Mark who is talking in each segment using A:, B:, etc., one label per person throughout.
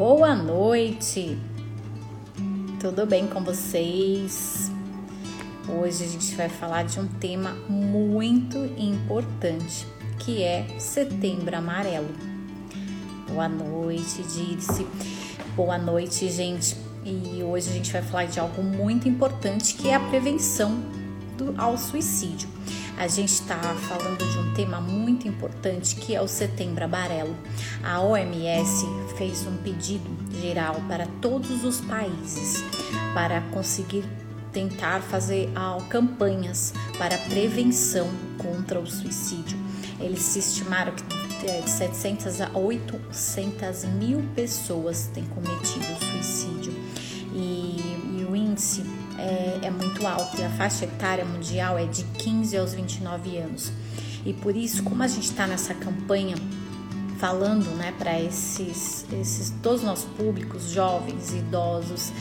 A: Boa noite! Tudo bem com vocês? Hoje a gente vai falar de um tema muito importante, que é Setembro Amarelo. Boa noite, Dirce. Boa noite, gente. E hoje a gente vai falar de algo muito importante, que é a prevenção do, ao suicídio a gente está falando de um tema muito importante que é o Setembro Amarelo. A OMS fez um pedido geral para todos os países para conseguir tentar fazer campanhas para prevenção contra o suicídio. Eles estimaram que de 700 a 800 mil pessoas têm cometido suicídio muito alta e a faixa etária mundial é de 15 aos 29 anos. E por isso, como a gente está nessa campanha falando né, para esses, esses todos os nossos públicos, jovens, idosos,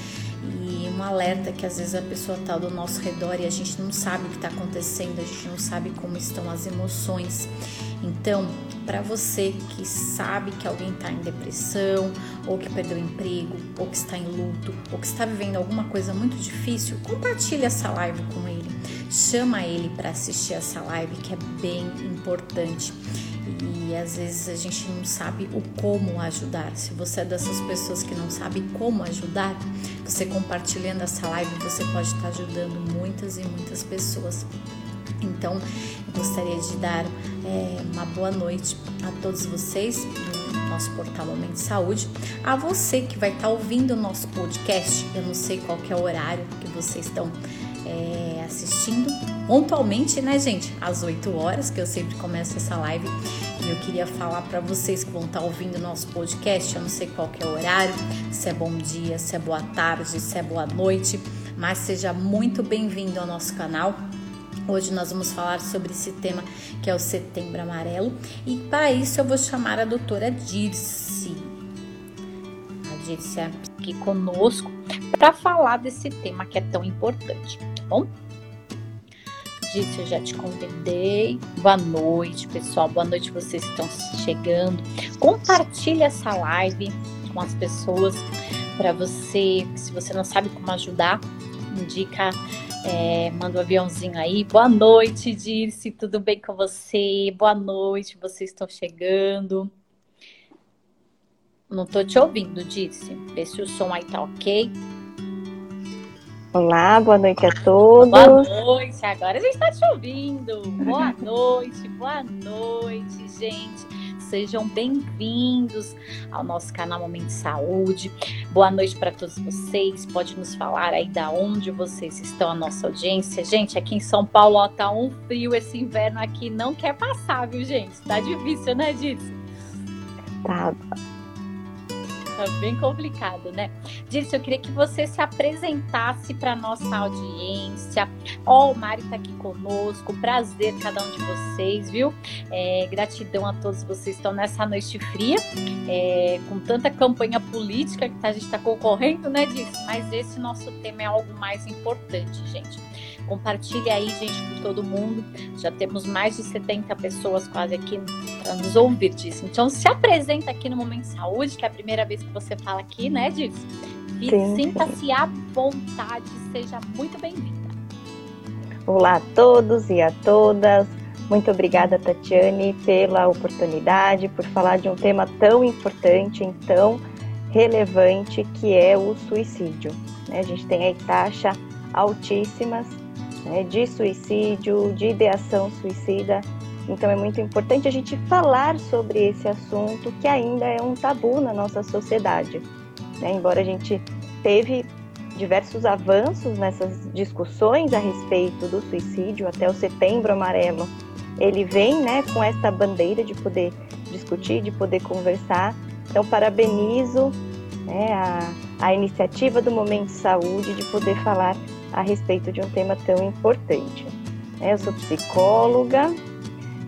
A: e um alerta que às vezes a pessoa está do nosso redor e a gente não sabe o que está acontecendo, a gente não sabe como estão as emoções. Então, para você que sabe que alguém está em depressão, ou que perdeu o emprego, ou que está em luto, ou que está vivendo alguma coisa muito difícil, compartilhe essa live com ele. Chama ele para assistir essa live que é bem importante. E às vezes a gente não sabe o como ajudar. Se você é dessas pessoas que não sabe como ajudar, você compartilhando essa live, você pode estar ajudando muitas e muitas pessoas. Então, eu gostaria de dar é, uma boa noite a todos vocês do nosso portal Momento de Saúde, a você que vai estar ouvindo o nosso podcast. Eu não sei qual é o horário que vocês estão é, assistindo pontualmente, né, gente? Às 8 horas, que eu sempre começo essa live. E eu queria falar para vocês que vão estar ouvindo o nosso podcast, eu não sei qual é o horário, se é bom dia, se é boa tarde, se é boa noite, mas seja muito bem-vindo ao nosso canal. Hoje nós vamos falar sobre esse tema que é o Setembro Amarelo e para isso eu vou chamar a doutora Dirce. A Dirce é aqui conosco para falar desse tema que é tão importante, tá bom? Dirce, eu já te convidei. Boa noite, pessoal. Boa noite, vocês estão chegando. Compartilhe essa live com as pessoas para você, se você não sabe como ajudar, indica é, manda um aviãozinho aí. Boa noite, Dirce. Tudo bem com você? Boa noite, vocês estão chegando. Não tô te ouvindo, Dirce. Vê se o som aí tá ok.
B: Olá, boa noite a todos.
A: Boa noite, agora a gente está te ouvindo. Boa noite, boa noite, gente. Sejam bem-vindos ao nosso canal Momento Saúde. Boa noite para todos vocês. Pode nos falar aí da onde vocês estão, a nossa audiência. Gente, aqui em São Paulo ó, tá um frio esse inverno aqui, não quer passar, viu, gente? Tá difícil, né, Dirce?
B: Tá.
A: Tá bem complicado, né? Dirce, eu queria que você se apresentasse para nossa audiência. Ó, oh, o Mari está aqui conosco. Prazer cada um de vocês, viu? É, gratidão a todos vocês que estão nessa noite fria, é, com tanta campanha política que a gente está concorrendo, né, Dirce? Mas esse nosso tema é algo mais importante, gente. Compartilhe aí, gente, com todo mundo. Já temos mais de 70 pessoas quase aqui nos ouvir disso. Então, se apresenta aqui no Momento Saúde, que é a primeira vez que você fala aqui, né. E sinta-se à vontade, seja muito bem-vinda.
B: Olá a todos e a todas. Muito obrigada, Tatiane, pela oportunidade, por falar de um tema tão importante, tão relevante, que é o suicídio. Né? A gente tem aí taxa altíssimas né, de suicídio, de ideação suicida. Então é muito importante a gente falar sobre esse assunto que ainda é um tabu na nossa sociedade. Né? Embora a gente teve diversos avanços nessas discussões a respeito do suicídio até o Setembro Amarelo, ele vem né, com essa bandeira de poder discutir, de poder conversar. Então parabenizo né, a, a iniciativa do Momento Saúde de poder falar a respeito de um tema tão importante. Eu sou psicóloga,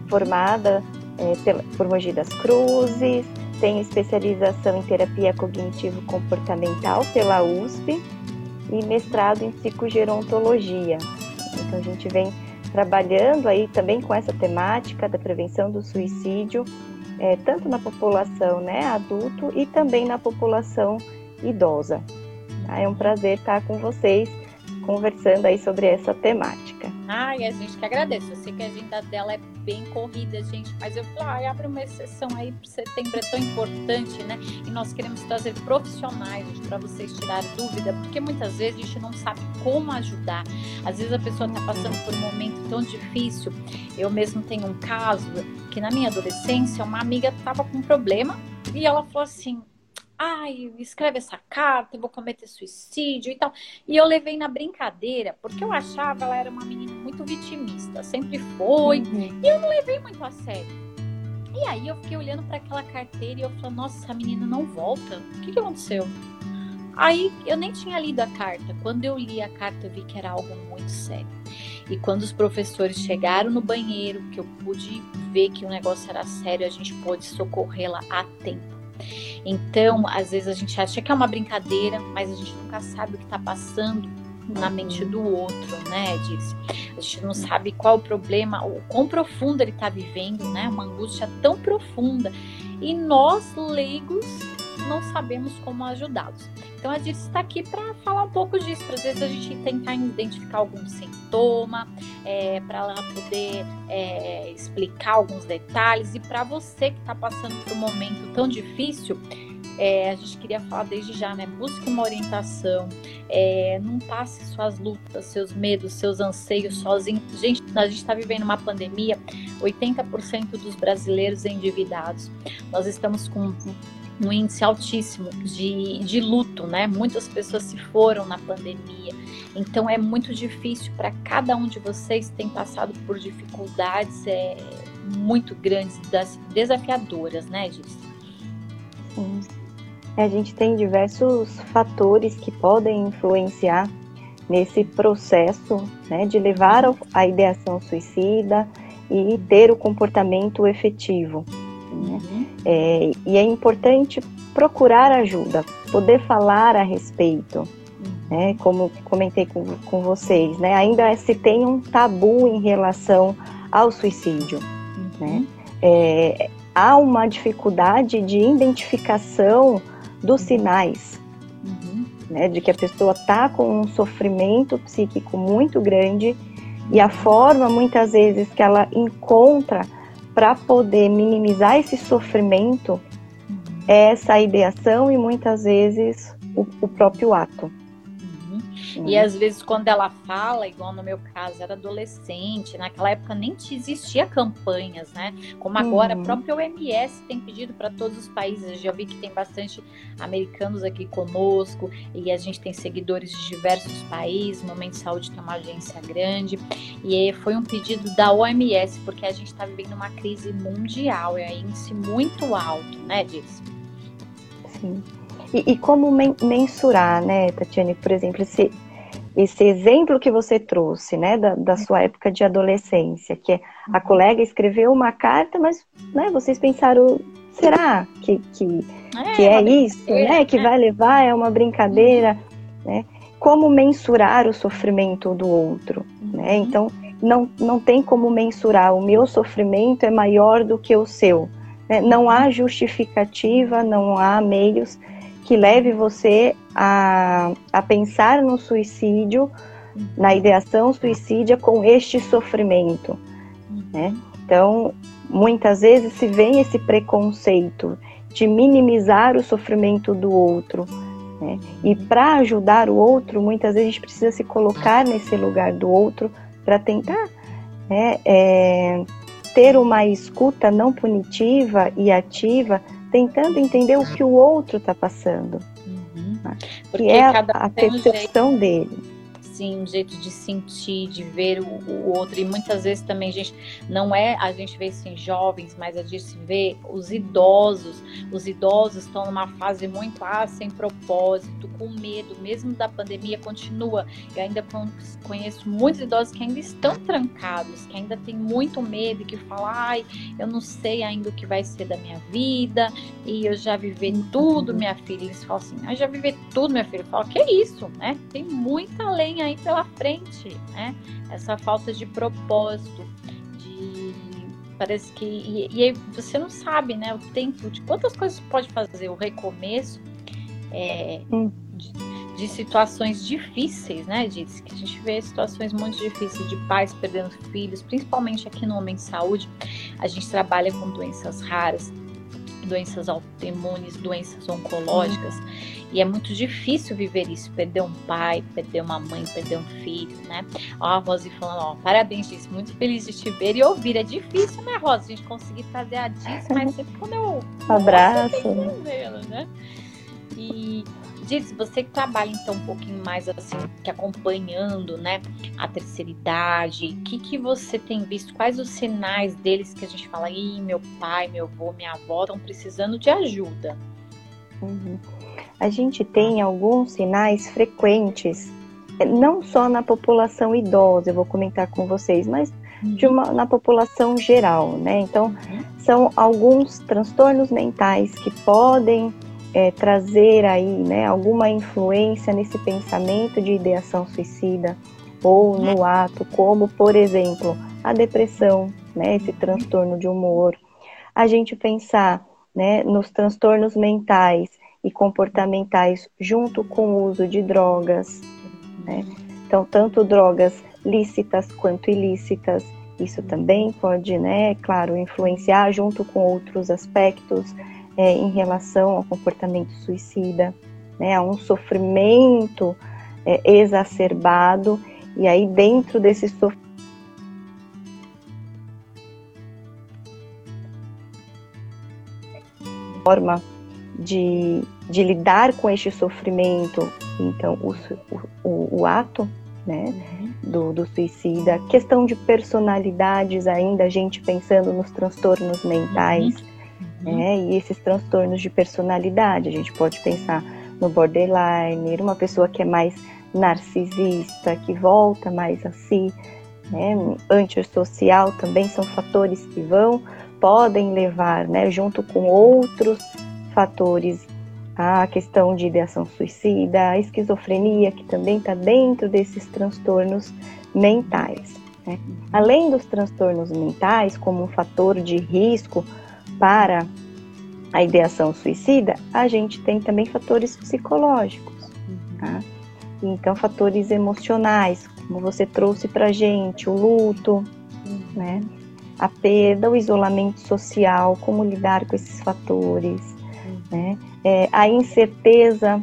B: formada é, pela, por Mogi das Cruzes, tenho especialização em terapia cognitivo-comportamental pela USP e mestrado em psicogerontologia. Então a gente vem trabalhando aí também com essa temática da prevenção do suicídio é, tanto na população né, adulto e também na população idosa. Tá? É um prazer estar com vocês conversando aí sobre essa temática.
A: Ai, a gente que agradece. Eu sei que a agenda dela é bem corrida, gente, mas eu falei, ah, abre uma exceção aí para setembro, é tão importante, né? E nós queremos trazer profissionais para vocês tirarem dúvida, porque muitas vezes a gente não sabe como ajudar. Às vezes a pessoa está passando por um momento tão difícil. Eu mesmo tenho um caso que na minha adolescência uma amiga estava com um problema e ela falou assim: ai, escreve essa carta, eu vou cometer suicídio e tal. E eu levei na brincadeira, porque eu achava ela era uma menina muito vitimista, sempre foi, uhum. e eu não levei muito a sério. E aí eu fiquei olhando para aquela carteira e eu falei, nossa, essa menina não volta. O que, que aconteceu? Aí eu nem tinha lido a carta. Quando eu li a carta, eu vi que era algo muito sério. E quando os professores chegaram no banheiro, que eu pude ver que o negócio era sério, a gente pôde socorrê-la a tempo. Então, às vezes a gente acha que é uma brincadeira, mas a gente nunca sabe o que está passando na mente do outro, né, Disse? A gente não sabe qual o problema, o quão profundo ele está vivendo, né? Uma angústia tão profunda. E nós, leigos, não sabemos como ajudá-los. Então a Dirce está aqui para falar um pouco disso, para às vezes a gente tentar identificar algum sintoma, é, para ela poder é, explicar alguns detalhes e para você que está passando por um momento tão difícil, é, a gente queria falar desde já, né? Busque uma orientação, é, não passe suas lutas, seus medos, seus anseios sozinho. Gente, a gente está vivendo uma pandemia, 80% dos brasileiros endividados. Nós estamos com um índice altíssimo de, de luto, né? Muitas pessoas se foram na pandemia. Então é muito difícil para cada um de vocês tem passado por dificuldades é, muito grandes, desafiadoras, né, Gis?
B: Sim. A gente tem diversos fatores que podem influenciar nesse processo né, de levar a ideação suicida e ter o comportamento efetivo. Né? Uhum. É, e é importante procurar ajuda, poder falar a respeito, uhum. né? Como comentei com, com vocês, né? Ainda se tem um tabu em relação ao suicídio, uhum. né? É, há uma dificuldade de identificação dos sinais, uhum. né? De que a pessoa está com um sofrimento psíquico muito grande e a forma muitas vezes que ela encontra para poder minimizar esse sofrimento é essa ideação e muitas vezes o, o próprio ato.
A: E às vezes quando ela fala, igual no meu caso, era adolescente, naquela época nem existia campanhas, né? Como agora, uhum. a própria OMS tem pedido para todos os países. Eu já vi que tem bastante americanos aqui conosco e a gente tem seguidores de diversos países. O Momento de Saúde tem uma agência grande e foi um pedido da OMS porque a gente está vivendo uma crise mundial, é índice muito alto, né, Diz?
B: Sim. E, e como men mensurar, né, Tatiane, por exemplo, esse, esse exemplo que você trouxe, né, da, da sua época de adolescência, que é a uhum. colega escreveu uma carta, mas né, vocês pensaram, será que, que é, que é isso, né, que né? vai levar, é uma brincadeira, uhum. né? Como mensurar o sofrimento do outro, né? Uhum. Então, não, não tem como mensurar, o meu sofrimento é maior do que o seu. Né? Não há justificativa, não há meios que leve você a, a pensar no suicídio, na ideação suicídia com este sofrimento. Né? Então, muitas vezes se vem esse preconceito de minimizar o sofrimento do outro. Né? E para ajudar o outro, muitas vezes a gente precisa se colocar nesse lugar do outro para tentar né, é, ter uma escuta não punitiva e ativa tentando entender o que o outro está passando. Uhum. Né? Que é a, a percepção dele
A: assim, um jeito de sentir, de ver o, o, outro. E muitas vezes também, gente, não é a gente vê isso em jovens, mas a gente vê os idosos. Os idosos estão numa fase muito ah, sem propósito, com medo, mesmo da pandemia, continua. Eu ainda conheço muitos idosos que ainda estão trancados, que ainda têm muito medo, que falam, ai, eu não sei ainda o que vai ser da minha vida, e eu já vivi tudo, minha filha. Eles falam assim, eu já vivi tudo, minha filha. Eu falo, que é isso, né? Tem muita lenha aí pela frente, né? Essa falta de propósito, de Parece que. E, e aí você não sabe, né? O tempo de quantas coisas pode fazer. O recomeço é, de, de, situações difíceis, né? Diz que a gente vê situações muito difíceis de pais perdendo filhos, principalmente aqui no Homem de Saúde. A gente trabalha com doenças raras, doenças autoimunes, doenças oncológicas. E é muito difícil viver isso, perder um pai, perder uma mãe, perder um filho, né? Ó, a Rose falando, ó, parabéns, disse, muito feliz de te ver e ouvir. É difícil, né, Rose, a gente conseguir fazer a disso, mas sempre quando eu...
B: Abraço.
A: né? E Diz, você que trabalha então um pouquinho mais assim, que acompanhando, né, a terceira idade, o que que você tem visto? Quais os sinais deles que a gente fala, ih, meu pai, meu avô, minha avó estão precisando de ajuda?
B: Uhum a gente tem alguns sinais frequentes, eh, não só na população idosa, eu vou comentar com vocês, mas de uma, na população geral, né? Então, uhum. são alguns transtornos mentais que podem é, trazer aí, né, alguma influência nesse pensamento de ideação suicida ou no uhum. ato, como, por exemplo, a depressão, né, esse transtorno de humor. A gente pensar, né, nos transtornos mentais e comportamentais junto com o uso de drogas. Né? Então, tanto drogas lícitas quanto ilícitas, isso também pode, né, claro, influenciar junto com outros aspectos é, em relação ao comportamento suicida, né, a um sofrimento é, exacerbado, e aí dentro desse sofrimento forma de, de lidar com este sofrimento, então o, o, o ato né, uhum. do, do, suicida, questão de personalidades ainda, a gente pensando nos transtornos mentais, uhum. Né, e esses transtornos de personalidade, a gente pode pensar no borderline, uma pessoa que é mais narcisista, que volta mais a si, né, antissocial também são fatores que vão, podem levar, né, junto com outros fatores a questão de ideação suicida, a esquizofrenia, que também está dentro desses transtornos mentais. Né? Além dos transtornos mentais, como um fator de risco para a ideação suicida, a gente tem também fatores psicológicos. Tá? Então, fatores emocionais, como você trouxe para gente, o luto, né? a perda, o isolamento social, como lidar com esses fatores, né? É, a incerteza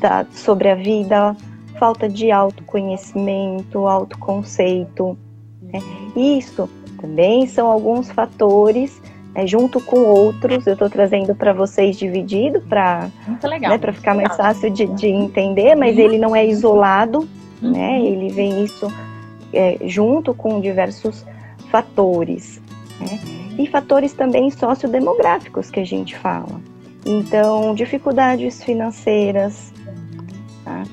B: da, sobre a vida, falta de autoconhecimento, autoconceito. Né? Isso também são alguns fatores, né, junto com outros, eu estou trazendo para vocês dividido para né, ficar mais fácil de, de entender, mas ele não é isolado, uhum. né? ele vem isso é, junto com diversos fatores. Né? E fatores também sociodemográficos que a gente fala. Então, dificuldades financeiras, tá?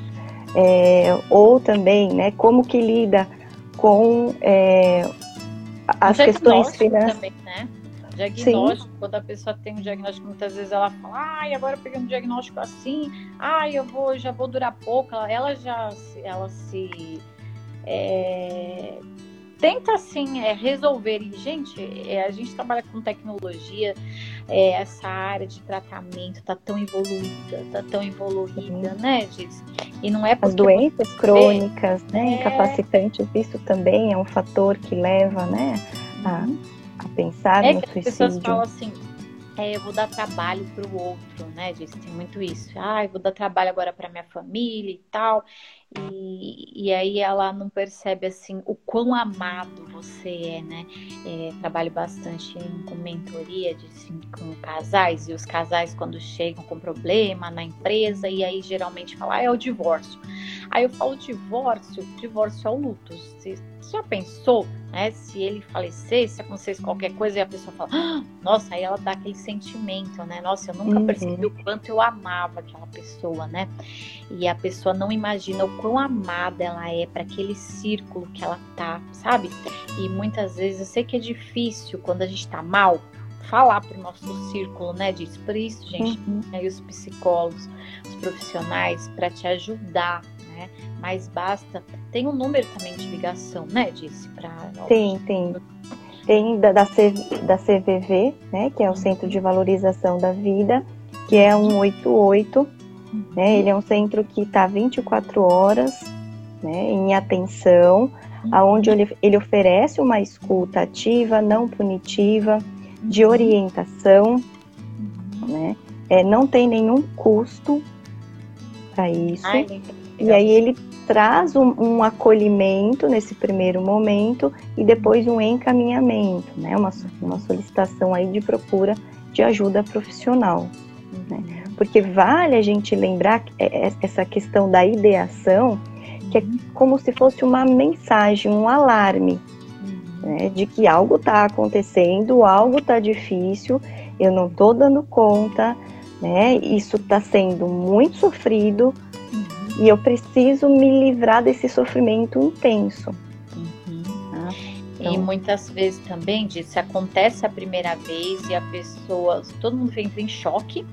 B: é, ou também, né, como que lida com é, as questões financeiras.
A: Né? Diagnóstico, Sim. quando a pessoa tem um diagnóstico, muitas vezes ela fala, ai, agora eu peguei um diagnóstico assim, ai, eu vou, já vou durar pouco, ela, ela já ela se é, tenta assim é, resolver. E, gente, é, a gente trabalha com tecnologia, é, essa área de tratamento está tão evoluída, está tão evoluída, né, Giz?
B: E não é As doenças você... crônicas, né, é... incapacitantes, isso também é um fator que leva, né, a, uhum. a pensar
A: é
B: no
A: que
B: suicídio.
A: As pessoas falam assim, é, eu vou dar trabalho para o outro, né? Diz, tem muito isso. Ah, eu vou dar trabalho agora para minha família e tal. E, e aí ela não percebe assim o quão amado você é, né? É, trabalho bastante em, com mentoria de, assim, com casais e os casais quando chegam com problema na empresa e aí geralmente falam, ah, é o divórcio. Aí eu falo divórcio, divórcio é o luto. Você, você já pensou, né? Se ele falecesse, se acontecesse qualquer coisa e a pessoa fala, ah, nossa, aí ela dá aquele sentimento, né? Nossa, eu nunca uhum. percebi o quanto eu amava aquela pessoa, né? E a pessoa não imagina o quão amada ela é para aquele círculo que ela tá, sabe? E muitas vezes eu sei que é difícil quando a gente tá mal falar para o nosso círculo, né, disso. Por isso, gente, uhum. aí os psicólogos, os profissionais, para te ajudar né? Mas basta. Tem um número também de ligação, né? Disse para.
B: Tem, tem. tem da, da, C, da CVV, né, que é o Centro de Valorização da Vida, que é um 88, né, ele é um centro que está 24 horas né, em atenção, aonde ele, ele oferece uma escuta ativa, não punitiva, de orientação, né, é, não tem nenhum custo para isso. Ai, e aí ele traz um, um, acolhimento nesse primeiro momento e depois um encaminhamento, né? Uma, uma solicitação aí de procura de ajuda profissional. Né? Porque vale a gente lembrar é, é, essa questão da ideação, que é como se fosse uma mensagem, um alarme, né? de que algo está acontecendo, algo está difícil, eu não estou dando conta, né? Isso está sendo muito sofrido, e eu preciso me livrar desse sofrimento intenso.
A: Uhum. Tá? Então... E muitas vezes também, se acontece a primeira vez e a pessoa, todo mundo entra em choque,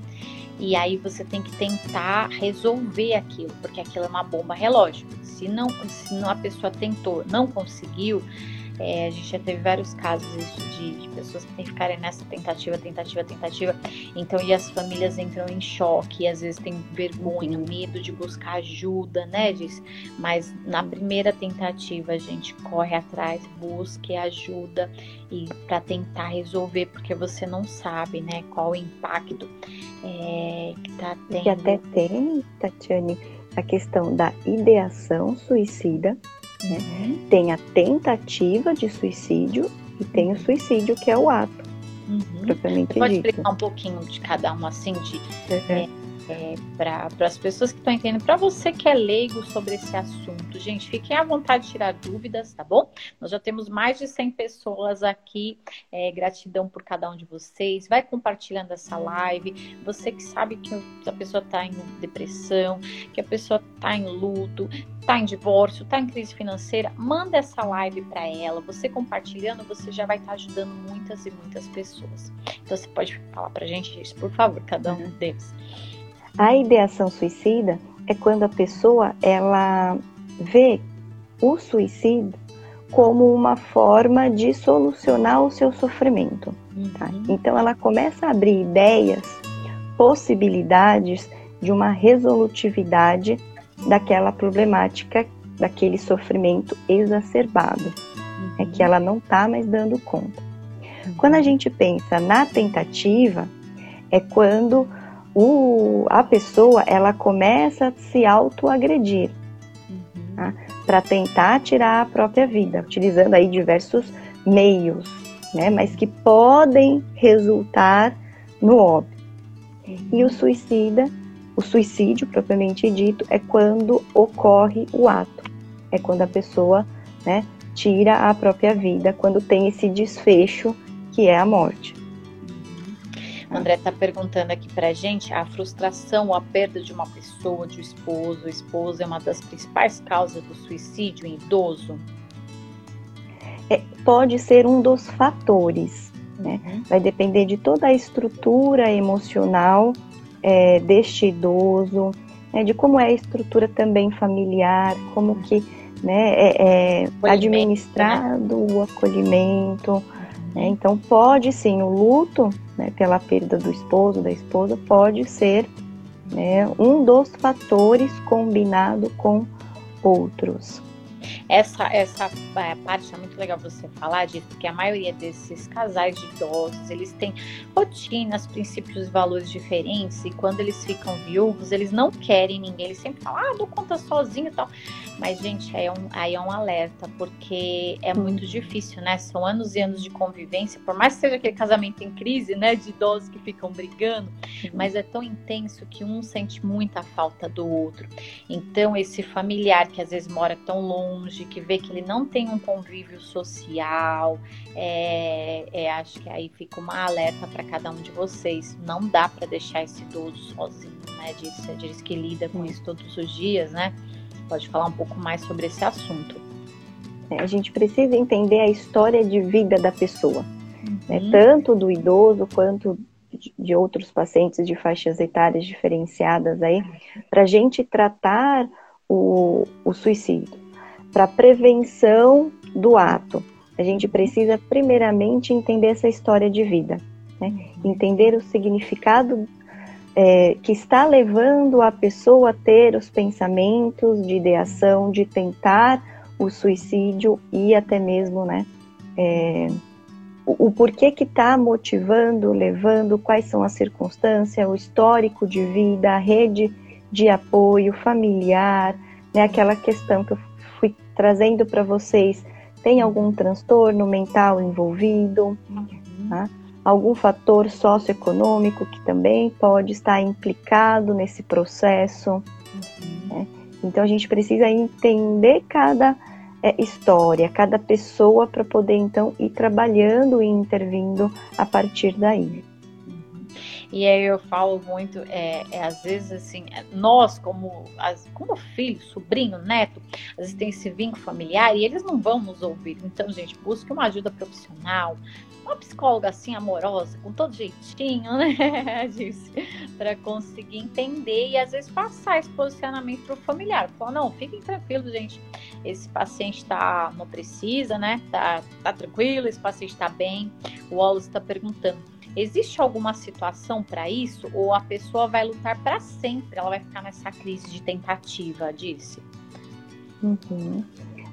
A: e aí você tem que tentar resolver aquilo, porque aquilo é uma bomba relógio. Se não, se não a pessoa tentou, não conseguiu, é, a gente já teve vários casos de, de, pessoas que ficarem nessa tentativa, tentativa, tentativa. Então, e as famílias entram em choque, e às vezes tem vergonha, medo de buscar ajuda, né, diz? Mas na primeira tentativa a gente corre atrás, busque ajuda e para tentar resolver, porque você não sabe, né, qual o impacto é, que tá tendo.
B: Que até tem, Tatiane, a questão da ideação suicida né? Uhum. Tem a tentativa de suicídio e tem o suicídio, que é o ato. Uhum. Propriamente
A: Você pode
B: dito.
A: explicar um pouquinho de cada um, assim, de, uhum. é, é, para as pessoas que estão entendendo, para você que é leigo sobre esse assunto, gente, fiquem à vontade de tirar dúvidas, tá bom? Nós já temos mais de 100 pessoas aqui, é, gratidão por cada um de vocês. Vai compartilhando essa live. Você que sabe que a pessoa está em depressão, que a pessoa está em luto, está em divórcio, está em crise financeira, manda essa live para ela. Você compartilhando, você já vai estar tá ajudando muitas e muitas pessoas. Então você pode falar para a gente isso, por favor, cada um deles.
B: A ideação suicida é quando a pessoa ela vê o suicídio como uma forma de solucionar o seu sofrimento. Tá? Uhum. Então ela começa a abrir ideias, possibilidades de uma resolutividade daquela problemática, daquele sofrimento exacerbado, uhum. é que ela não está mais dando conta. Uhum. Quando a gente pensa na tentativa, é quando o, a pessoa ela começa a se autoagredir uhum. tá? para tentar tirar a própria vida, utilizando aí diversos meios, né? mas que podem resultar no óbito. Uhum. E o suicida, o suicídio propriamente dito, é quando ocorre o ato, é quando a pessoa né, tira a própria vida, quando tem esse desfecho que é a morte.
A: O André está perguntando aqui para a gente a frustração ou a perda de uma pessoa, de um esposo, esposa é uma das principais causas do suicídio em idoso?
B: É, pode ser um dos fatores, né? Uhum. Vai depender de toda a estrutura emocional é, deste idoso, né? de como é a estrutura também familiar, como que né, é, é administrado né? o acolhimento. Né? Então pode sim, o luto né, pela perda do esposo, da esposa, pode ser né, um dos fatores combinado com outros.
A: Essa, essa é, parte é muito legal você falar disso, porque a maioria desses casais de idosos, eles têm rotinas, princípios e valores diferentes, e quando eles ficam viúvos, eles não querem ninguém, eles sempre falam, ah, dou conta sozinho e tal. Mas, gente, aí é um, aí é um alerta, porque é muito difícil, né? São anos e anos de convivência, por mais que seja aquele casamento em crise, né, de idosos que ficam brigando, mas é tão intenso que um sente muita falta do outro. Então, esse familiar que às vezes mora tão longe, longe, que vê que ele não tem um convívio social, é, é, acho que aí fica uma alerta para cada um de vocês. Não dá para deixar esse idoso sozinho, né? Diz, diz que lida com isso todos os dias, né? Pode falar um pouco mais sobre esse assunto.
B: É, a gente precisa entender a história de vida da pessoa, né? uhum. né? tanto do idoso quanto de outros pacientes de faixas etárias diferenciadas aí, para a gente tratar o, o suicídio para prevenção do ato. a gente precisa primeiramente entender essa história de vida, né? entender o significado é, que está levando a pessoa a ter os pensamentos de ideação, de tentar o suicídio e até mesmo, né, é, o, o, porquê que está motivando, levando, quais são as circunstâncias, o histórico de vida, a rede de apoio familiar, né, aquela questão que eu trazendo para vocês, tem algum transtorno mental envolvido, uhum. tá? algum fator socioeconômico que também pode estar implicado nesse processo. Uhum. Né? Então a gente precisa entender cada é, história, cada pessoa para poder então ir trabalhando e intervindo a partir daí.
A: E aí eu falo muito, é, é, às vezes assim, nós como, as, como filho, sobrinho, neto, às vezes tem esse vínculo familiar e eles não vão nos ouvir. Então, gente, busque uma ajuda profissional, uma psicóloga assim amorosa, com todo jeitinho, né? Para conseguir entender e às vezes passar esse posicionamento para o familiar. Falar, não, fiquem tranquilos, gente. Esse paciente tá, não precisa, né? Tá, tá tranquilo, esse paciente está bem. O Wallace está perguntando. Existe alguma situação para isso ou a pessoa vai lutar para sempre? Ela vai ficar nessa crise de tentativa, disse.
B: Uhum.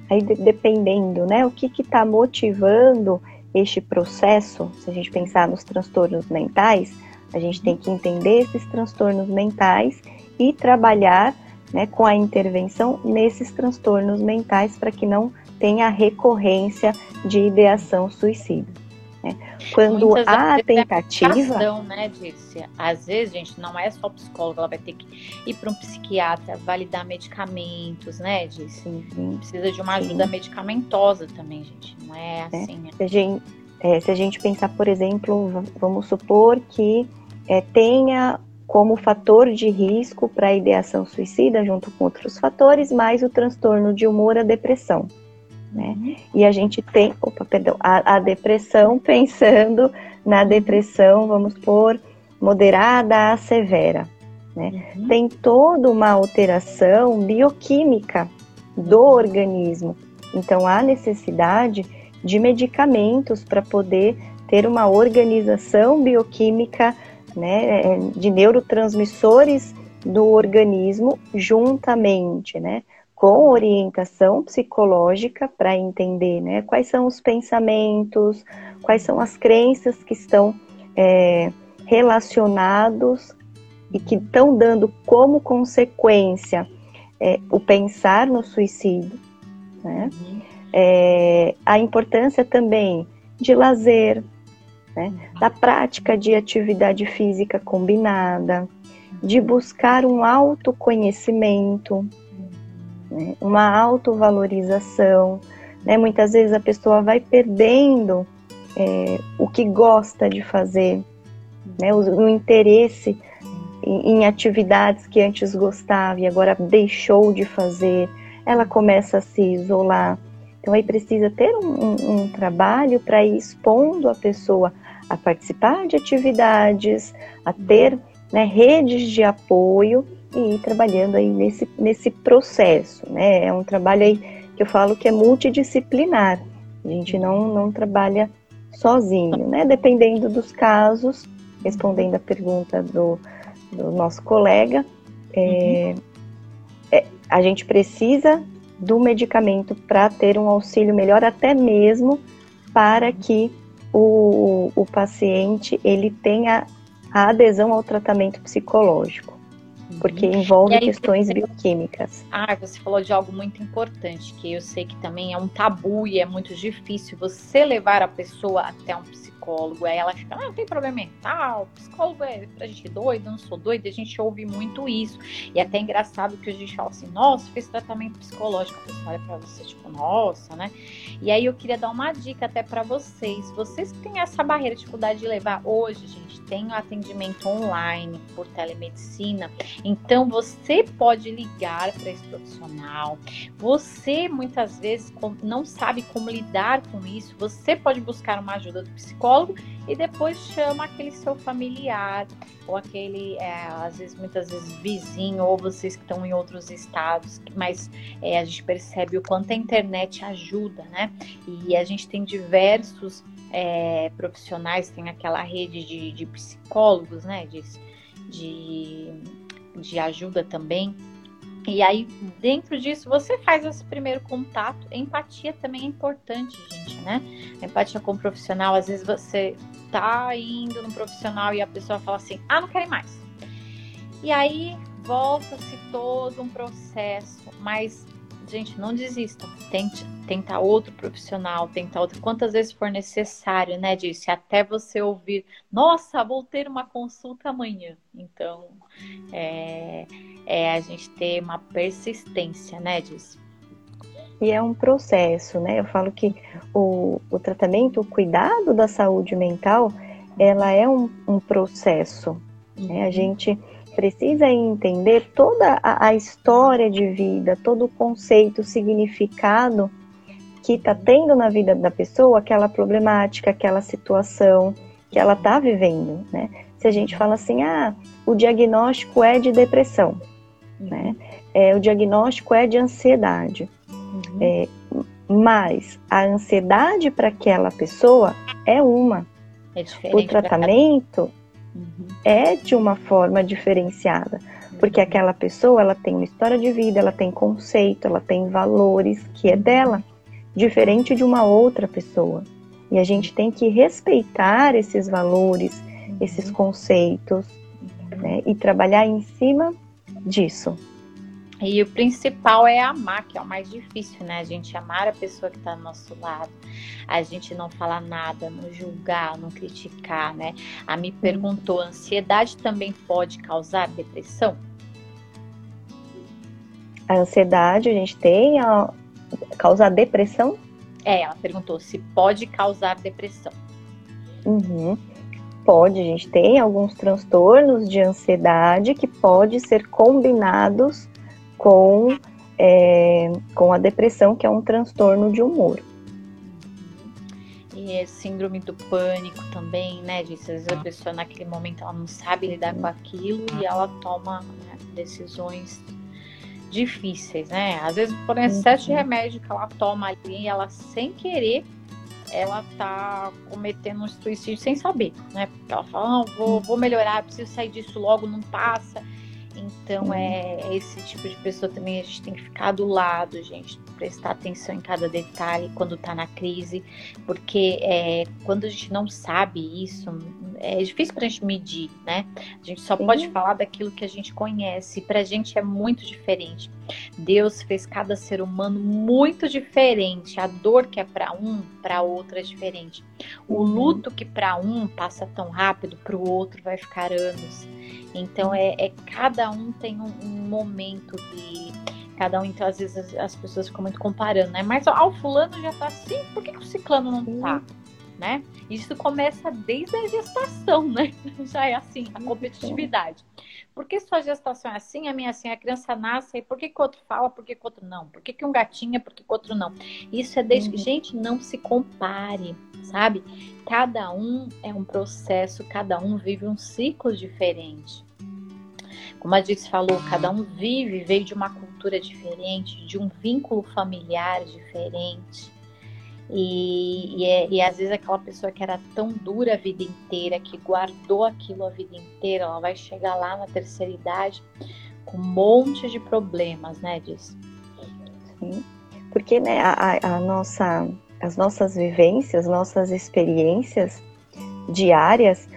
B: Aí dependendo, né? O que está motivando este processo, se a gente pensar nos transtornos mentais, a gente tem que entender esses transtornos mentais e trabalhar né, com a intervenção nesses transtornos mentais para que não tenha recorrência de ideação suicida. Né? Quando Muitas há é tentativa.
A: É né, Dirce? Às vezes, gente, não é só psicóloga, ela vai ter que ir para um psiquiatra, validar medicamentos, né, Dirce? Precisa de uma ajuda sim. medicamentosa também, gente. Não é, é assim.
B: Se, a gente, é, se a gente pensar, por exemplo, vamos supor que é, tenha como fator de risco para a ideação suicida, junto com outros fatores, mais o transtorno de humor, a depressão. Né? Uhum. E a gente tem, opa, perdão, a, a, depressão, pensando na depressão, vamos pôr, moderada a severa. Né? Uhum. Tem toda uma alteração bioquímica do uhum. organismo. Então há necessidade de medicamentos para poder ter uma organização bioquímica né, de neurotransmissores do organismo juntamente, né? Com orientação psicológica para entender né, quais são os pensamentos, quais são as crenças que estão é, relacionados e que estão dando como consequência é, o pensar no suicídio. Né? Uhum. É, a importância também de lazer, né? da prática de atividade física combinada, de buscar um autoconhecimento, né? uma autovalorização. Né? Muitas vezes a pessoa vai perdendo é, o que gosta de fazer, né? o, o interesse em, em atividades que antes gostava e agora deixou de fazer, ela começa a se isolar. Então aí precisa ter um, um, um trabalho para ir expondo a pessoa a participar de atividades, a ter né, redes de apoio e ir trabalhando aí nesse, nesse processo, né? É um trabalho aí que eu falo que é multidisciplinar. A gente não, não trabalha sozinho, né? Dependendo dos casos, respondendo a pergunta do, do nosso colega, é, uhum. é, a gente precisa do medicamento para ter um auxílio melhor, até mesmo para que o, o paciente ele tenha a adesão ao tratamento psicológico porque uhum. envolve aí, questões bioquímicas.
A: Ah, você falou de algo muito importante, que eu sei que também é um tabu e é muito difícil você levar a pessoa até um psicólogo. Aí ela fica, ah, não tem problema mental, psicólogo é pra gente doido, não sou doida. A gente ouve muito isso. E é até engraçado que a gente fala assim, nossa, fez tratamento psicológico. A pessoa olha pra você, tipo, nossa, né? E aí eu queria dar uma dica até para vocês. Vocês que têm essa barreira, dificuldade de levar hoje, gente, tem atendimento online por telemedicina. Então você pode ligar para esse profissional. Você muitas vezes não sabe como lidar com isso. Você pode buscar uma ajuda do psicólogo psicólogo e depois chama aquele seu familiar ou aquele, é, às vezes, muitas vezes vizinho ou vocês que estão em outros estados, mas é, a gente percebe o quanto a internet ajuda, né? E a gente tem diversos é, profissionais, tem aquela rede de, de psicólogos, né? De, de, de ajuda também. E aí, dentro disso, você faz esse primeiro contato. Empatia também é importante, gente, né? empatia com o profissional, às vezes você tá indo no profissional e a pessoa fala assim: ah, não quero mais. E aí volta-se todo um processo, mas gente, não desistam. Tente tentar outro profissional, tentar outro. Quantas vezes for necessário, né, Disse? Até você ouvir, nossa, vou ter uma consulta amanhã. Então, é, é a gente ter uma persistência, né, Disse?
B: E é um processo, né? Eu falo que o, o tratamento, o cuidado da saúde mental, ela é um, um processo. Né? A uhum. gente precisa entender toda a, a história de vida, todo o conceito, o significado que está tendo na vida da pessoa aquela problemática, aquela situação que ela está vivendo, né? Se a gente fala assim, ah, o diagnóstico é de depressão, né? É, o diagnóstico é de ansiedade. Uhum. É, mas a ansiedade para aquela pessoa é uma. É o tratamento uhum. é de uma forma diferenciada, porque aquela pessoa ela tem uma história de vida, ela tem conceito, ela tem valores que é dela, diferente de uma outra pessoa. E a gente tem que respeitar esses valores, uhum. esses conceitos, né, e trabalhar em cima disso.
A: E o principal é amar, que é o mais difícil, né? A gente amar a pessoa que está do nosso lado, a gente não falar nada, não julgar, não criticar, né? A me perguntou: ansiedade também pode causar depressão?
B: A ansiedade a gente tem a causar depressão?
A: É, ela perguntou se pode causar depressão.
B: Uhum. Pode, a gente tem alguns transtornos de ansiedade que podem ser combinados com, é, com a depressão, que é um transtorno de humor.
A: E é síndrome do pânico também, né? Diz, às vezes a pessoa naquele momento ela não sabe lidar com aquilo e ela toma né, decisões difíceis, né? Às vezes por excesso de remédio que ela toma ali, ela sem querer, ela tá cometendo um suicídio sem saber, né? Porque ela fala, oh, vou, vou melhorar, preciso sair disso logo, não passa. Então é esse tipo de pessoa também a gente tem que ficar do lado, gente, prestar atenção em cada detalhe quando está na crise, porque é, quando a gente não sabe isso, é difícil para a gente medir, né? A gente só Sim. pode falar daquilo que a gente conhece. Para a gente é muito diferente. Deus fez cada ser humano muito diferente. A dor que é para um, para outro é diferente. O uhum. luto que para um passa tão rápido, para o outro vai ficar anos. Então é, é cada um tem um, um momento de cada um, então às vezes as, as, pessoas ficam muito comparando, né? Mas ó, o fulano já tá assim, por que, que o ciclano não tá? Né? Isso começa desde a gestação, né? Já é assim, a competitividade. Por que sua gestação é assim, a minha é assim, a criança nasce, e por que, que outro fala, por que, que outro não? Por que, que um gatinho é, por que, que outro não? Isso é desde que, uhum. gente, não se compare, sabe? Cada um é um processo, cada um vive um ciclo diferente. Como a Dix falou, cada um vive, veio de uma cultura diferente, de um vínculo familiar diferente. E, e, é, e, às vezes aquela pessoa que era tão dura a vida inteira, que guardou aquilo a vida inteira, ela vai chegar lá na terceira idade com um monte de problemas, né, Diz?
B: Sim, porque né, a, a nossa, as nossas vivências, nossas experiências diárias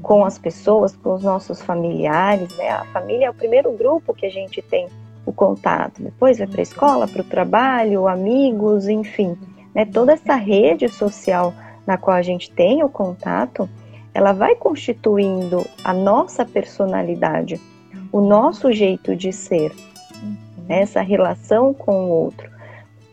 B: com as pessoas, com os nossos familiares, né? A família é o primeiro grupo que a gente tem o contato. Depois vai para a escola, para o trabalho, amigos, enfim, né? Toda essa rede social na qual a gente tem o contato, ela vai constituindo a nossa personalidade, o nosso jeito de ser, né? essa relação com o outro.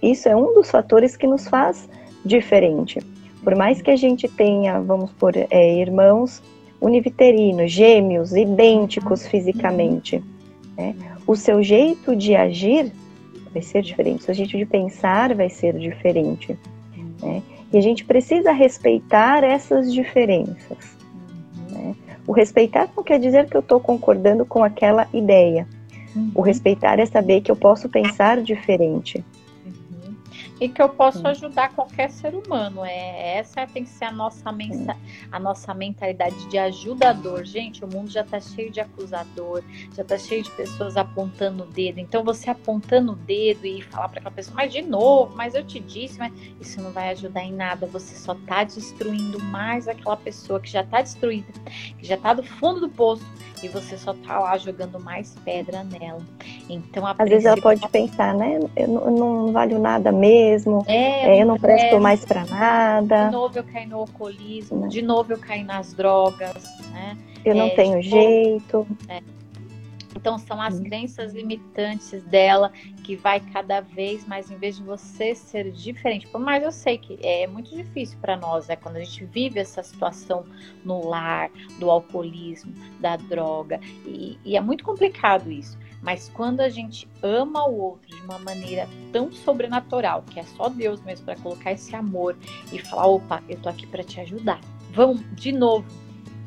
B: Isso é um dos fatores que nos faz diferente. Por mais que a gente tenha, vamos por é, irmãos univiterinos, gêmeos, idênticos fisicamente. Né? O seu jeito de agir vai ser diferente, o seu jeito de pensar vai ser diferente. Né? E a gente precisa respeitar essas diferenças. Uhum. Né? O respeitar não quer dizer que eu estou concordando com aquela ideia. Uhum. O respeitar é saber que eu posso pensar diferente
A: e que eu posso ajudar qualquer ser humano. É essa tem que ser a nossa mensa, a nossa mentalidade de ajudador. Gente, o mundo já está cheio de acusador, já está cheio de pessoas apontando o dedo. Então você apontando o dedo e falar para aquela pessoa, mas de novo, mas eu te disse, mas isso não vai ajudar em nada. Você só está destruindo mais aquela pessoa que já está destruída, que já está do fundo do poço e você só tá lá jogando mais pedra nela. Então,
B: às vezes ela pode pensar, né? Eu não, não valho nada mesmo, é, é, eu não presto mais para nada.
A: De novo eu caí no alcoolismo, de novo eu caí nas drogas, né?
B: Eu não é, tenho jeito.
A: É. Então são as crenças limitantes dela que vai cada vez mais, em vez de você ser diferente. Por mais eu sei que é muito difícil para nós, né? Quando a gente vive essa situação no lar, do alcoolismo, da droga, e, e é muito complicado isso. Mas quando a gente ama o outro de uma maneira tão sobrenatural, que é só Deus mesmo para colocar esse amor e falar, opa, eu tô aqui para te ajudar. Vamos de novo,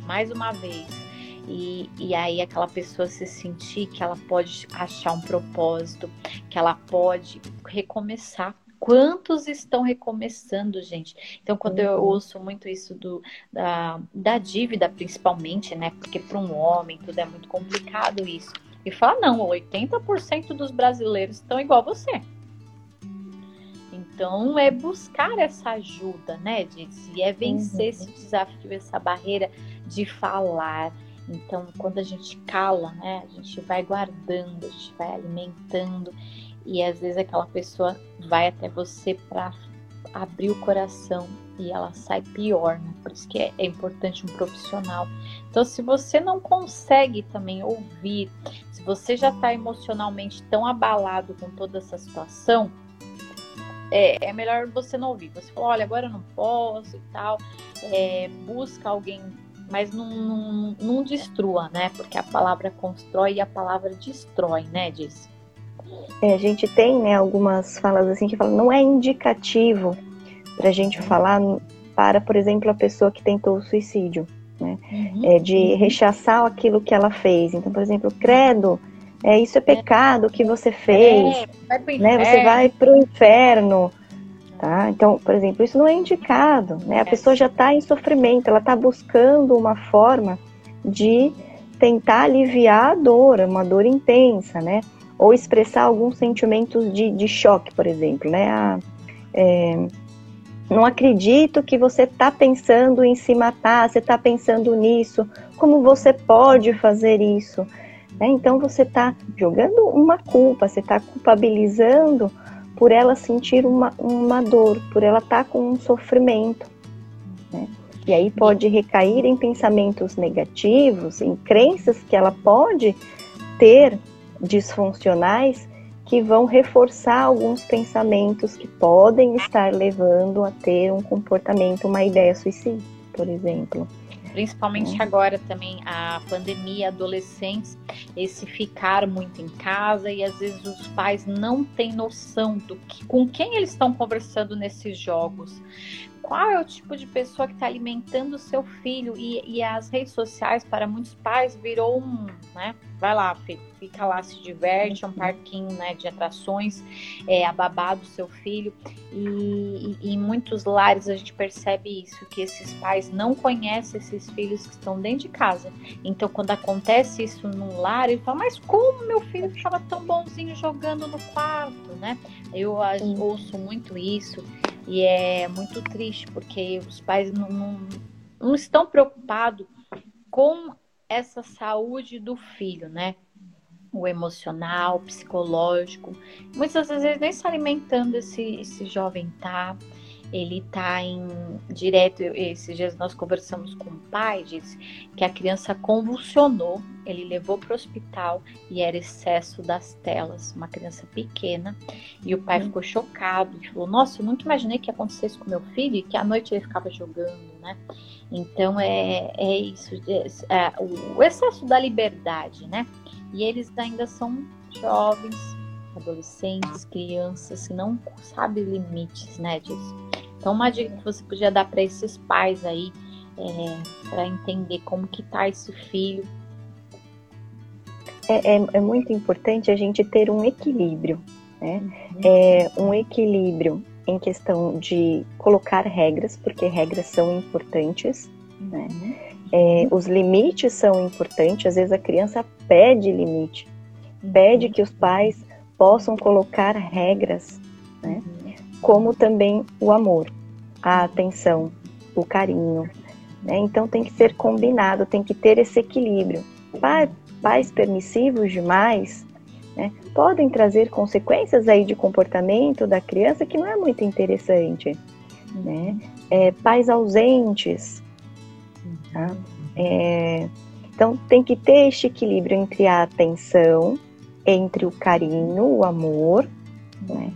A: mais uma vez e, e aí aquela pessoa se sentir que ela pode achar um propósito, que ela pode recomeçar quantos estão recomeçando, gente? Então, quando eu uhum. ouço muito isso do, da, da dívida, principalmente, né? Porque para um homem tudo é muito complicado isso. E fala, não, 80% dos brasileiros estão igual você. Então, é buscar essa ajuda, né, Diz? é vencer uhum. esse desafio, essa barreira de falar, então, quando a gente cala, né, a gente vai guardando, a gente vai alimentando e às vezes aquela pessoa vai até você para abrir o coração e ela sai pior, né? Por isso que é, é, importante um profissional. Então, se você não consegue também ouvir, se você já está emocionalmente tão abalado com toda essa situação, é, é, melhor você não ouvir. Você fala, olha, agora eu não posso e tal. É, busca alguém mas não, não, não destrua, né? Porque a palavra constrói e a palavra destrói, né, diz.
B: É, a gente tem né, algumas falas assim que falam, não é indicativo para a gente uhum. falar para, por exemplo, a pessoa que tentou o suicídio, né? Uhum. É, de rechaçar aquilo que ela fez. Então, por exemplo, credo, é, isso é pecado que você fez, é, né? Você vai para o inferno. Tá? Então, por exemplo, isso não é indicado, né? A pessoa já está em sofrimento, ela está buscando uma forma de tentar aliviar a dor, uma dor intensa, né? Ou expressar alguns sentimentos de, de choque, por exemplo, né? Ah, é, não acredito que você está pensando em se matar, você está pensando nisso, como você pode fazer isso? Né? Então você está jogando uma culpa, você está culpabilizando por ela sentir uma, uma dor, por ela estar tá com um sofrimento. Né? E aí pode recair em pensamentos negativos, em crenças que ela pode ter disfuncionais que vão reforçar alguns pensamentos que podem estar levando a ter um comportamento, uma ideia suicida, por exemplo.
A: Principalmente é. agora também a pandemia, adolescentes, esse ficar muito em casa e às vezes os pais não têm noção do que, com quem eles estão conversando nesses jogos qual é o tipo de pessoa que está alimentando o seu filho e, e, as redes sociais para muitos pais virou um, né? Vai lá, fica lá, se diverte, é um parquinho né, de atrações, é a babá do seu filho. E, e, em muitos lares a gente percebe isso, que esses pais não conhecem esses filhos que estão dentro de casa. Então, quando acontece isso num lar, ele fala, mas como meu filho estava tão bonzinho jogando no quarto, né? Eu ouço muito isso. E é muito triste, porque os pais não, não, não estão preocupados com essa saúde do filho, né? O emocional, o psicológico. Muitas vezes nem se alimentando esse, esse jovem tá ele está em direto. Esses dias nós conversamos com o pai, disse que a criança convulsionou, ele levou para o hospital e era excesso das telas, uma criança pequena. E o pai uhum. ficou chocado e falou: Nossa, eu nunca imaginei que acontecesse com meu filho e que à noite ele ficava jogando, né? Então é, é isso, é, é, o excesso da liberdade, né? E eles ainda são jovens, adolescentes, crianças, que não sabem limites, né, disso. Então, uma dica que você podia dar para esses pais aí, é, para entender como que tá esse filho.
B: É, é, é, muito importante a gente ter um equilíbrio, né? Uhum. É, um equilíbrio em questão de colocar regras, porque regras são importantes, né? Uhum. É, os limites são importantes, às vezes a criança pede limite, pede que os pais possam colocar regras, né? Como também o amor, a atenção, o carinho. Né? Então tem que ser combinado, tem que ter esse equilíbrio. Pais permissivos demais né, podem trazer consequências aí de comportamento da criança que não é muito interessante. Né? É, pais ausentes, Tá? É, então tem que ter este equilíbrio entre a atenção, entre o carinho, o amor, né?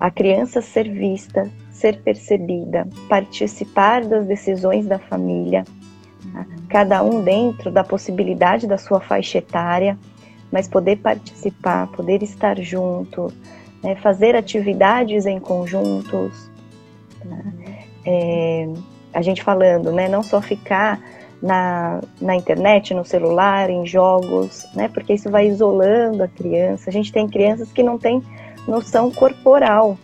B: A criança ser vista, ser percebida, participar das decisões da família, cada um dentro da possibilidade da sua faixa etária, mas poder participar, poder estar junto, né? fazer atividades em conjuntos. Tá? É, a gente falando, né? não só ficar na, na internet, no celular, em jogos, né? Porque isso vai isolando a criança. A gente tem crianças que não têm noção corporal,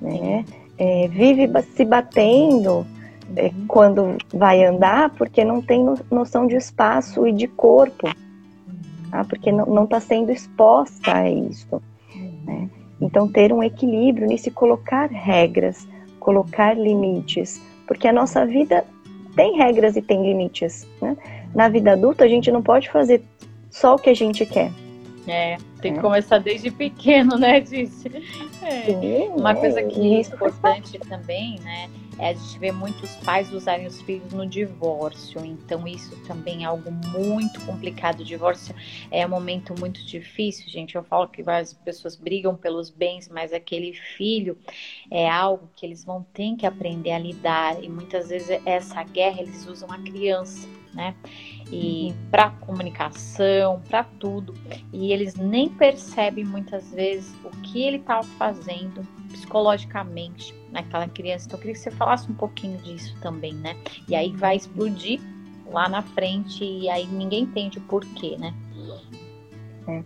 B: né? É, vive se batendo é, quando vai andar porque não tem noção de espaço e de corpo, tá? porque não está sendo exposta a isso. Né? Então, ter um equilíbrio nisso colocar regras, colocar limites, porque a nossa vida tem regras e tem limites. Né? Na vida adulta, a gente não pode fazer só o que a gente quer.
A: É, tem que é. começar desde pequeno, né, Disse? É. Sim, Uma coisa que é importante também, né, é a gente vê muitos pais usarem os filhos no divórcio. Então, isso também é algo muito complicado. O divórcio é um momento muito difícil, gente. Eu falo que várias pessoas brigam pelos bens, mas aquele filho é algo que eles vão ter que aprender a lidar. E muitas vezes essa guerra eles usam a criança né? E para comunicação, para tudo. E eles nem percebem muitas vezes o que ele está fazendo psicologicamente naquela criança. Então eu queria que você falasse um pouquinho disso também, né? E aí vai explodir lá na frente e aí ninguém entende o porquê, né?
B: É,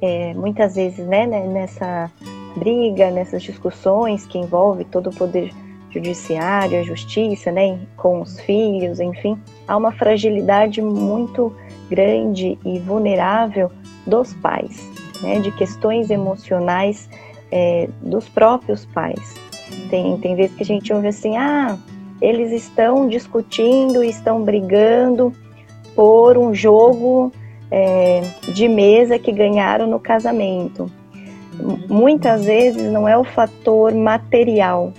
B: é, muitas vezes, né, né, nessa briga, nessas discussões que envolve todo o poder judiciário, a justiça, né, com os filhos, enfim, há uma fragilidade muito grande e vulnerável dos pais, né, de questões emocionais é, dos próprios pais. Tem, tem vezes que a gente ouve assim, ah, eles estão discutindo, estão brigando por um jogo é, de mesa que ganharam no casamento. Muitas vezes não é o fator material,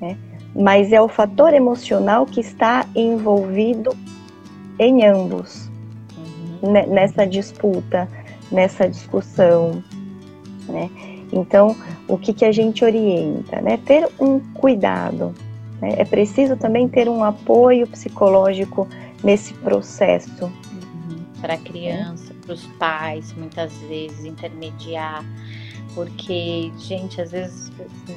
B: né? mas é o fator emocional que está envolvido em ambos uhum. nessa disputa, nessa discussão, né? Então, o que, que a gente orienta? Né? Ter um cuidado. Né? É preciso também ter um apoio psicológico nesse processo.
A: Uhum. Para a criança, para os pais, muitas vezes, intermediar porque, gente, às vezes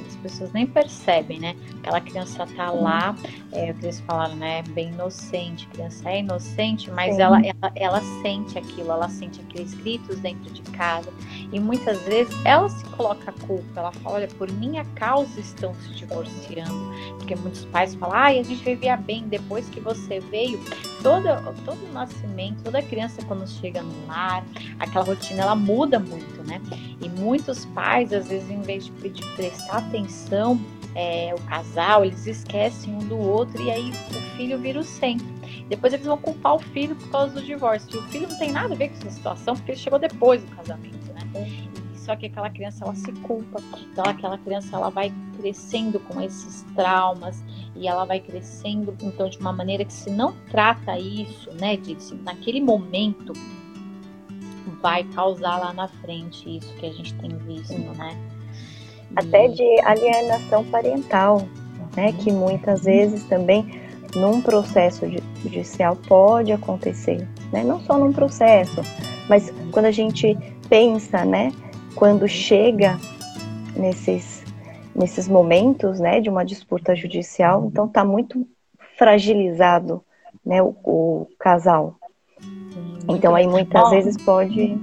A: as pessoas nem percebem, né? Aquela criança tá lá, é o que eles falaram, né? Bem inocente. A criança é inocente, mas ela, ela, ela sente aquilo, ela sente aqueles gritos dentro de casa. E muitas vezes ela se coloca a culpa, ela fala, olha, por minha causa estão se divorciando. Porque muitos pais falam, ai, a gente vivia bem depois que você veio. Todo, todo nascimento, toda criança quando chega no lar, aquela rotina ela muda muito, né? E muitos pais, às vezes, em vez de, de prestar atenção, é, o casal, eles esquecem um do outro e aí o filho vira o centro. Depois eles vão culpar o filho por causa do divórcio. E o filho não tem nada a ver com essa situação, porque ele chegou depois do casamento, né? E só que aquela criança, ela se culpa. Então aquela criança, ela vai crescendo com esses traumas e ela vai crescendo, então, de uma maneira que se não trata isso, né, de, naquele momento, vai causar lá na frente isso que a gente tem visto, né?
B: Até de alienação parental, né? Que muitas vezes também num processo judicial pode acontecer, né? Não só num processo, mas quando a gente pensa, né? Quando chega nesses nesses momentos, né, de uma disputa judicial, então está muito fragilizado, né, o, o casal. Muito então aí muitas bom. vezes pode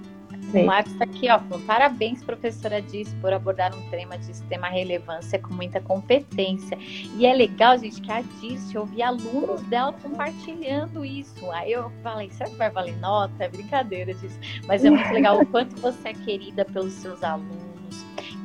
A: o Marcos está aqui, ó, parabéns, professora Diz, por abordar um tema de extrema relevância com muita competência. E é legal, gente, que a Diz, eu ouvi alunos dela compartilhando isso. Aí eu falei, será que vai valer nota? Brincadeira disso. Mas é muito legal o quanto você é querida pelos seus alunos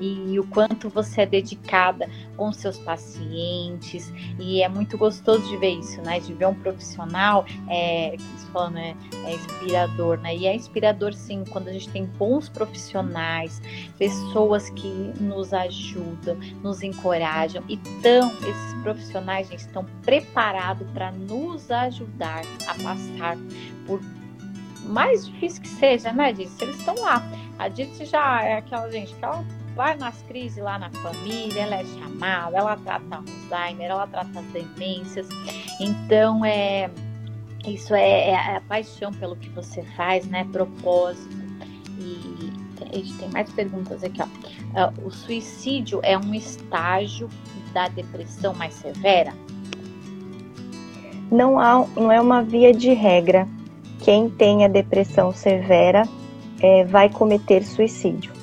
A: e o quanto você é dedicada com seus pacientes e é muito gostoso de ver isso, né? De ver um profissional é, falando, né? é inspirador, né? E é inspirador sim quando a gente tem bons profissionais, pessoas que nos ajudam, nos encorajam e tão esses profissionais gente, estão preparados para nos ajudar a passar por mais difícil que seja, né, Diz? Eles estão lá. A Diz já é aquela gente que vai nas crises lá na família, ela é chamada, ela trata Alzheimer, ela trata as demências. Então, é, isso é, é a paixão pelo que você faz, né? Propósito. E gente tem mais perguntas aqui, ó. Uh, o suicídio é um estágio da depressão mais severa?
B: Não, há, não é uma via de regra. Quem tem a depressão severa é, vai cometer suicídio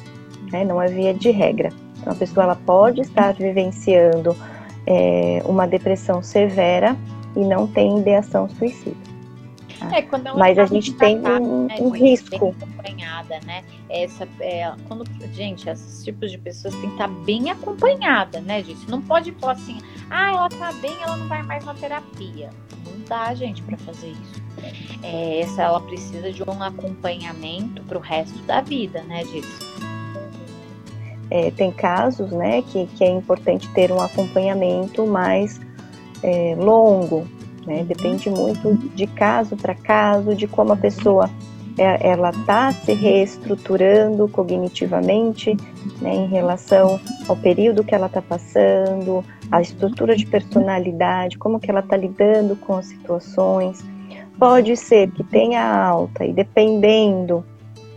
B: né? não é via de regra. Então, a pessoa ela pode estar vivenciando é, uma depressão severa e não tem ideação suicida.
A: Tá? É,
B: Mas a gente tem um, né, um risco.
A: acompanhada, né? Essa, é, quando, gente, esses tipos de pessoas têm que estar bem acompanhada, né, gente? Não pode falar assim, ah, ela tá bem, ela não vai mais na terapia. Não dá, gente, para fazer isso. É, essa, ela precisa de um acompanhamento para o resto da vida, né, disso.
B: É, tem casos né, que, que é importante ter um acompanhamento mais é, longo, né? depende muito de caso para caso, de como a pessoa é, ela está se reestruturando cognitivamente né, em relação ao período que ela está passando, a estrutura de personalidade, como que ela está lidando com as situações. Pode ser que tenha alta e dependendo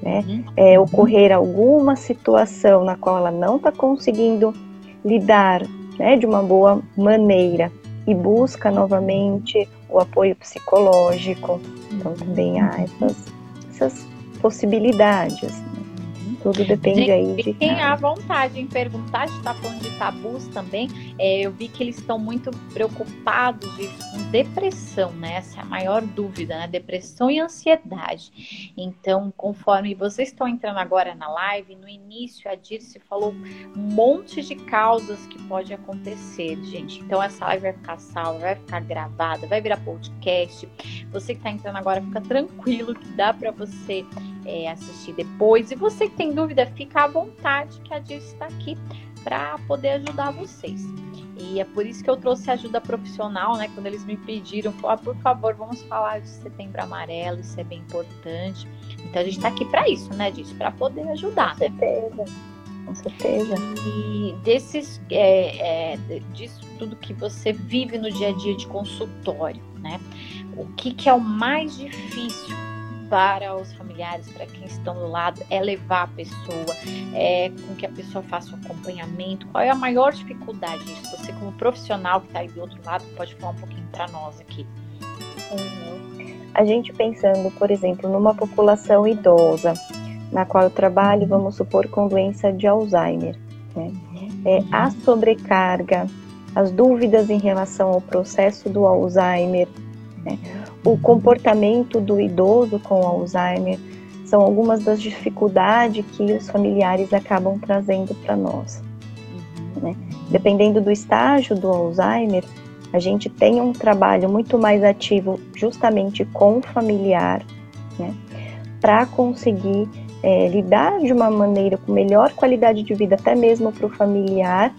B: né? Uhum. É, ocorrer alguma situação na qual ela não está conseguindo lidar né, de uma boa maneira e busca novamente o apoio psicológico. Então também há essas, essas possibilidades. Tudo depende aí de.
A: Fiquem à vontade em perguntar, a gente está falando de tabus também. É, eu vi que eles estão muito preocupados com depressão, né? Essa é a maior dúvida, né? Depressão e ansiedade. Então, conforme vocês estão entrando agora na live, no início a Dirce falou um monte de causas que pode acontecer, gente. Então, essa live vai ficar salva, vai ficar gravada, vai virar podcast. Você que está entrando agora, fica tranquilo que dá para você é, assistir depois. E você que tem dúvida, fica à vontade que a Dirce está aqui para poder ajudar vocês. E é por isso que eu trouxe ajuda profissional, né? Quando eles me pediram, ah, por favor, vamos falar de setembro amarelo, isso é bem importante. Então a gente está aqui para isso, né, Disso? Para poder ajudar,
B: Com certeza. Com certeza.
A: E desses, é, é, disso tudo que você vive no dia a dia de consultório, né? O que, que é o mais difícil para os familiares, para quem estão do lado, é levar a pessoa, é com que a pessoa faça o um acompanhamento. Qual é a maior dificuldade disso? Você, como profissional que está aí do outro lado, pode falar um pouquinho para nós aqui.
B: A gente pensando, por exemplo, numa população idosa, na qual eu trabalho, vamos supor, com doença de Alzheimer. Né? É, a sobrecarga, as dúvidas em relação ao processo do Alzheimer, né? O comportamento do idoso com Alzheimer são algumas das dificuldades que os familiares acabam trazendo para nós. Né? Dependendo do estágio do Alzheimer, a gente tem um trabalho muito mais ativo justamente com o familiar, né? para conseguir é, lidar de uma maneira com melhor qualidade de vida, até mesmo para o familiar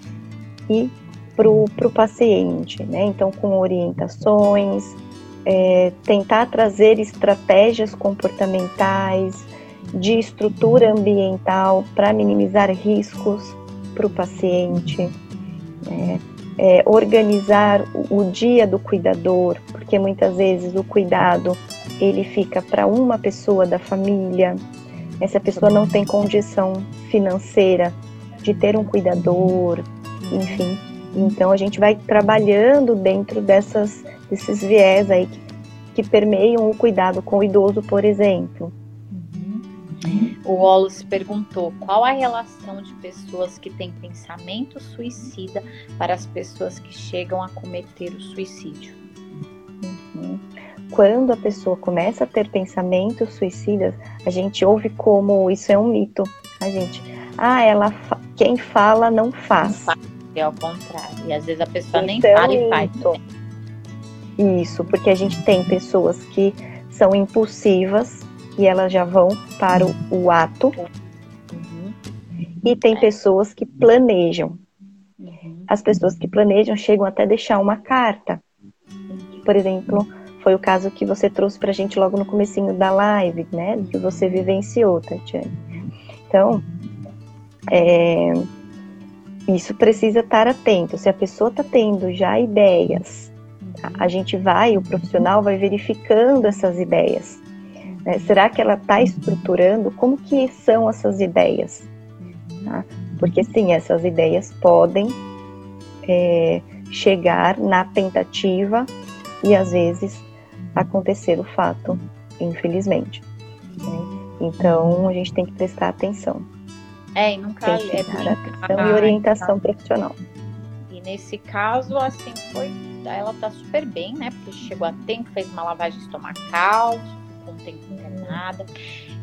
B: e para o paciente. Né? Então, com orientações, é, tentar trazer estratégias comportamentais, de estrutura ambiental para minimizar riscos para o paciente, é, é, organizar o, o, dia do cuidador, porque muitas vezes o cuidado ele fica para uma pessoa da família, essa pessoa não tem condição financeira de ter um cuidador, enfim. Então a gente vai trabalhando dentro dessas, desses viés aí que, que permeiam o cuidado com o idoso, por exemplo.
A: O Wallace perguntou qual a relação de pessoas que têm pensamento suicida para as pessoas que chegam a cometer o suicídio.
B: Uhum. Quando a pessoa começa a ter pensamentos suicidas, a gente ouve como isso é um mito. A gente, ah, ela, quem fala não faz.
A: É ao contrário. E às vezes a pessoa então, nem fala e faz.
B: Isso, porque a gente tem pessoas que são impulsivas e elas já vão para o, o ato. Uhum. E tem pessoas que planejam. Uhum. As pessoas que planejam chegam até deixar uma carta. Por exemplo, foi o caso que você trouxe para a gente logo no comecinho da live, né? Que você vivenciou, Tatiane. Então, é, isso precisa estar atento. Se a pessoa está tendo já ideias? A gente vai, o profissional vai verificando essas ideias. Né? Será que ela está estruturando? Como que são essas ideias? Tá? Porque sim, essas ideias podem é, chegar na tentativa e às vezes acontecer o fato, infelizmente. Né? Então a gente tem que prestar atenção.
A: É, e nunca
B: tem que é dar atenção e orientação profissional.
A: E nesse caso, assim, foi. Ela tá super bem, né? Porque chegou a tempo, fez uma lavagem estomacal, com um tempo internada,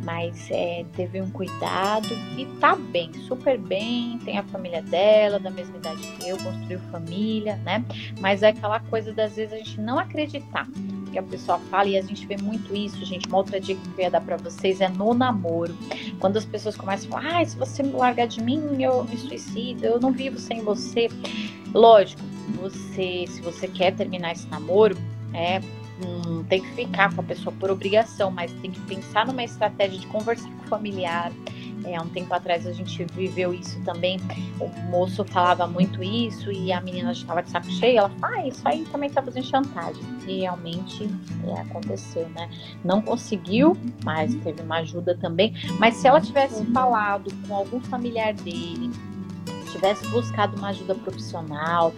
A: mas é, teve um cuidado e tá bem, super bem, tem a família dela, da mesma idade que eu, construiu família, né? Mas é aquela coisa das vezes a gente não acreditar que a pessoa fala e a gente vê muito isso, gente. Uma outra dica que eu ia dar para vocês é no namoro. Quando as pessoas começam a falar, ah, se você me largar de mim, eu me suicido, eu não vivo sem você. Lógico, você, se você quer terminar esse namoro, é não tem que ficar com a pessoa por obrigação, mas tem que pensar numa estratégia de conversar com o familiar. É, há um tempo atrás a gente viveu isso também. O moço falava muito isso e a menina já estava de saco cheio. Ela fala, ah, isso aí também está fazendo chantagem. E realmente é, aconteceu, né? Não conseguiu, mas teve uma ajuda também. Mas se ela tivesse falado com algum familiar dele, tivesse buscado uma ajuda profissional,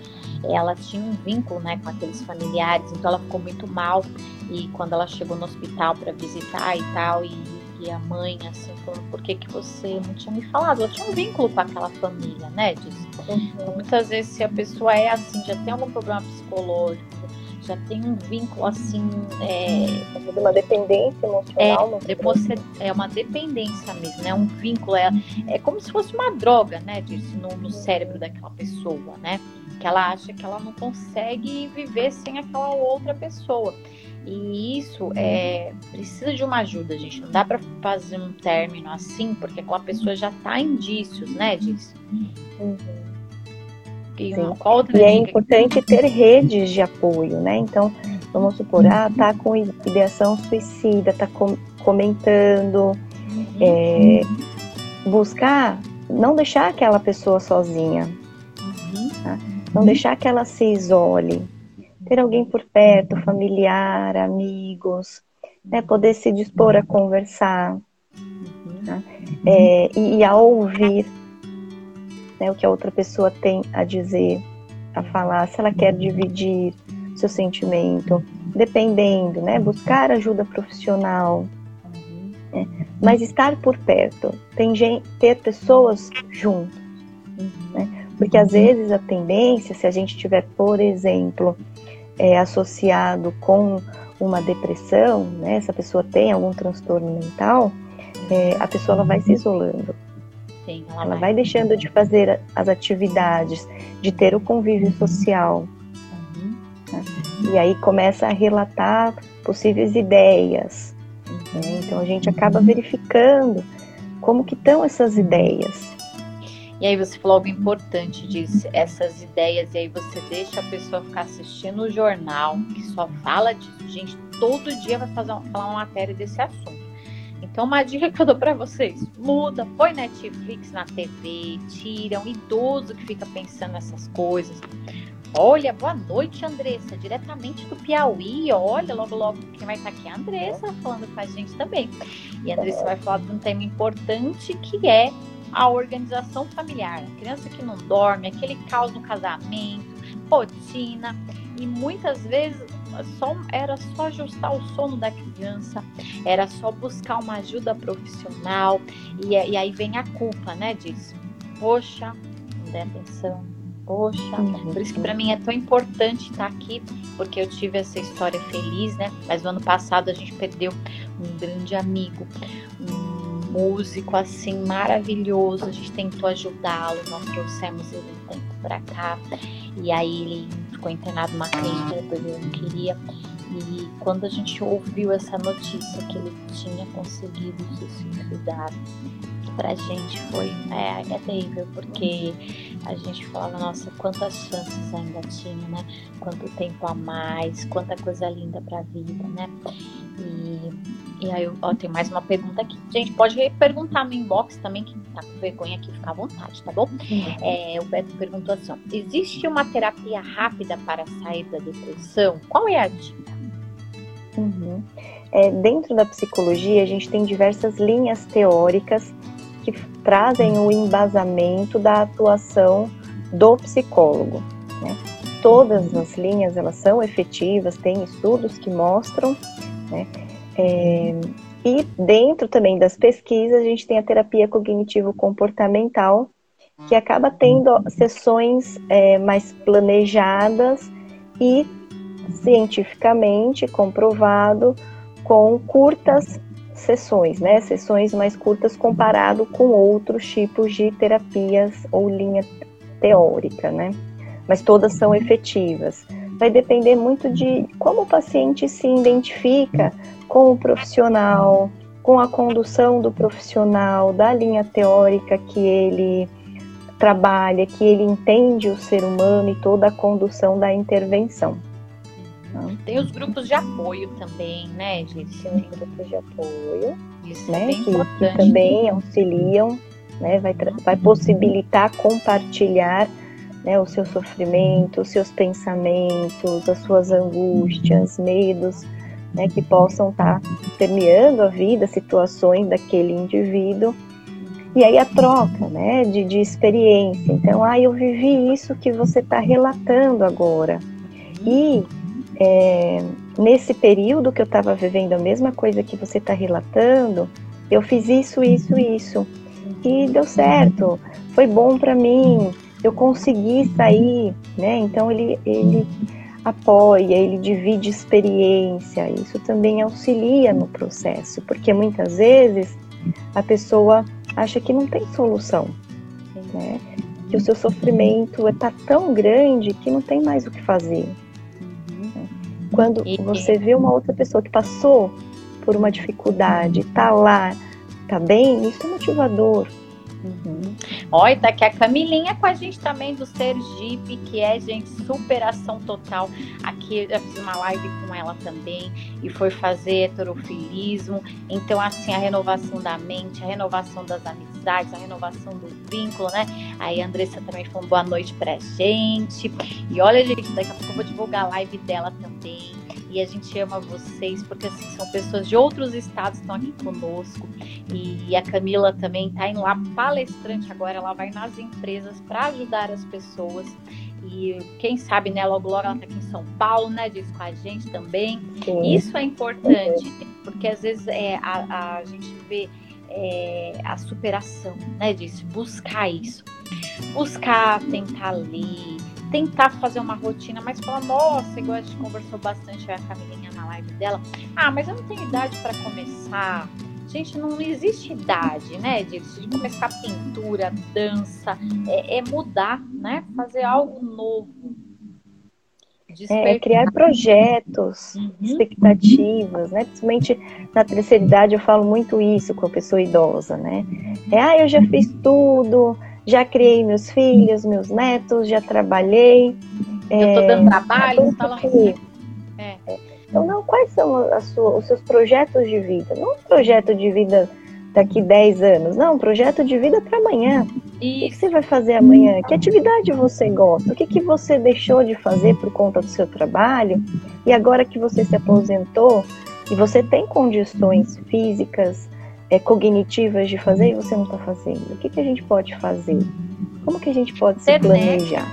A: ela tinha um vínculo né, com aqueles familiares, então ela ficou muito mal. E quando ela chegou no hospital para visitar e tal, e, e, a mãe assim falou: por que, que você não tinha me falado? Ela tinha um vínculo com aquela família, né? Diz. Uhum. Então, muitas vezes, se a pessoa é assim, já tem algum problema psicológico, já tem um vínculo assim. É,
B: uma dependência emocional.
A: É, você, é uma dependência mesmo, né? Um vínculo. É, é como se fosse uma droga, né? Disso, no, no cérebro daquela pessoa, né? Que ela acha que ela não consegue viver sem aquela outra pessoa. E isso é precisa de uma ajuda, gente. Não dá para fazer um término assim, porque aquela pessoa já tá indícios, né, disso. Uhum.
B: E, e é importante ter redes de apoio, né? Então, vamos supor, ah, tá com ideação suicida, tá com, comentando, uhum. é, buscar, não deixar aquela pessoa sozinha, uhum. Não uhum. deixar que ela se isole, ter alguém por perto, familiar, amigos, né? poder se dispor a conversar uhum. tá? é, e, e a ouvir né, o que a outra pessoa tem a dizer, a falar, se ela quer dividir seu sentimento, dependendo, né, buscar ajuda profissional, né, mas estar por perto, tem gente, ter pessoas junto, né, porque às vezes a tendência, se a gente tiver, por exemplo, é, associado com uma depressão, né, essa pessoa tem algum transtorno mental, é, a pessoa ela vai se isolando. Sim, ela, ela vai. vai. deixando de fazer as atividades, de ter o convívio social. Uhum. Né? E aí começa a relatar possíveis ideias. Uhum. Né? Então a gente acaba verificando como que estão essas ideias.
A: E aí você falou algo importante disso, essas ideias, e aí você deixa a pessoa ficar assistindo o jornal, que só fala disso. Gente, todo dia vai fazer, falar uma matéria desse assunto. Então, uma dica que eu dou para vocês: muda, põe Netflix na TV, tira um idoso que fica pensando nessas coisas. Olha, boa noite, Andressa, diretamente do Piauí. Olha, logo, logo quem vai estar aqui é a Andressa falando com a gente também. E a Andressa vai falar de um tema importante que é a organização familiar. A criança que não dorme, aquele caos no casamento, rotina. E muitas vezes só, era só ajustar o sono da criança, era só buscar uma ajuda profissional. E, e aí vem a culpa, né, disso. Poxa, não dei atenção, Poxa, uhum. por isso que para mim é tão importante estar aqui, porque eu tive essa história feliz, né? Mas no ano passado a gente perdeu um grande amigo, um músico assim maravilhoso. A gente tentou ajudá-lo, nós trouxemos ele um tempo para cá, e aí ele ficou internado numa clínica, porque ele não queria. E quando a gente ouviu essa notícia que ele tinha conseguido se suicidar, pra gente foi é, é terrível, porque a gente falava, nossa, quantas chances ainda tinha, né? Quanto tempo a mais, quanta coisa linda pra vida, né? E, e aí, ó, tem mais uma pergunta aqui. Gente, pode perguntar no inbox também, quem tá com vergonha aqui, fica à vontade, tá bom? Uhum. É, o Beto perguntou assim: ó, existe uma terapia rápida para sair da depressão? Qual é a dica?
B: Uhum. É, dentro da psicologia, a gente tem diversas linhas teóricas que trazem o embasamento da atuação do psicólogo. Né? Todas as linhas elas são efetivas, tem estudos que mostram, né? É, e dentro também das pesquisas a gente tem a terapia cognitivo-comportamental, que acaba tendo sessões é, mais planejadas e cientificamente comprovado com curtas sessões, né? Sessões mais curtas comparado com outros tipos de terapias ou linha teórica, né? Mas todas são efetivas. Vai depender muito de como o paciente se identifica com o profissional, com a condução do profissional, da linha teórica que ele trabalha, que ele entende o ser humano e toda a condução da intervenção.
A: Tem os grupos de apoio também, né, gente?
B: Tem os grupos de apoio, Isso né, é que, que, também auxiliam, né, vai, vai possibilitar compartilhar né, o seu sofrimento, os seus pensamentos, as suas angústias, medos, né, que possam estar tá permeando a vida, situações daquele indivíduo. E aí a troca né, de, de experiência. Então, ah, eu vivi isso que você está relatando agora. E é, nesse período que eu estava vivendo a mesma coisa que você está relatando, eu fiz isso, isso, isso. E deu certo, foi bom para mim, eu consegui sair, né? Então ele, ele apoia, ele divide experiência, isso também auxilia no processo, porque muitas vezes a pessoa acha que não tem solução, né? Que o seu sofrimento está tão grande que não tem mais o que fazer. Quando você vê uma outra pessoa que passou por uma dificuldade, tá lá, tá bem, isso é motivador.
A: Uhum. Olha, tá aqui a Camilinha com a gente também do Sergipe, que é, gente, superação total. Aqui eu fiz uma live com ela também e foi fazer heterofilismo. Então, assim, a renovação da mente, a renovação das amizades, a renovação do vínculo, né? Aí a Andressa também falou boa noite pra gente. E olha, gente, daqui a pouco eu vou divulgar a live dela também e a gente ama vocês porque assim são pessoas de outros estados que estão aqui conosco. E a Camila também está indo lá palestrante agora. Ela vai nas empresas para ajudar as pessoas. E quem sabe né logo logo ela está aqui em São Paulo né diz com a gente também. Sim. isso é importante porque às vezes é, a, a gente vê é, a superação né disso buscar isso. Buscar tentar ler tentar fazer uma rotina, mas falar, nossa, igual a gente conversou bastante a Camilinha na live dela, ah, mas eu não tenho idade para começar. Gente, não existe idade, né, de, de começar pintura, dança, é, é mudar, né? Fazer algo novo.
B: É, criar projetos, uhum. expectativas, né? Principalmente na terceira idade eu falo muito isso com a pessoa idosa, né? É, ah, eu já fiz tudo, já criei meus filhos, meus netos, já trabalhei.
A: Eu estou é, dando trabalho, tá lá
B: é. Então, não, quais são sua, os seus projetos de vida? Não um projeto de vida daqui 10 anos, não, um projeto de vida para amanhã. E... O que você vai fazer amanhã? Que atividade você gosta? O que, que você deixou de fazer por conta do seu trabalho? E agora que você se aposentou e você tem condições físicas, é, cognitivas de fazer e você não está fazendo? O que, que a gente pode fazer? Como que a gente pode se planejar?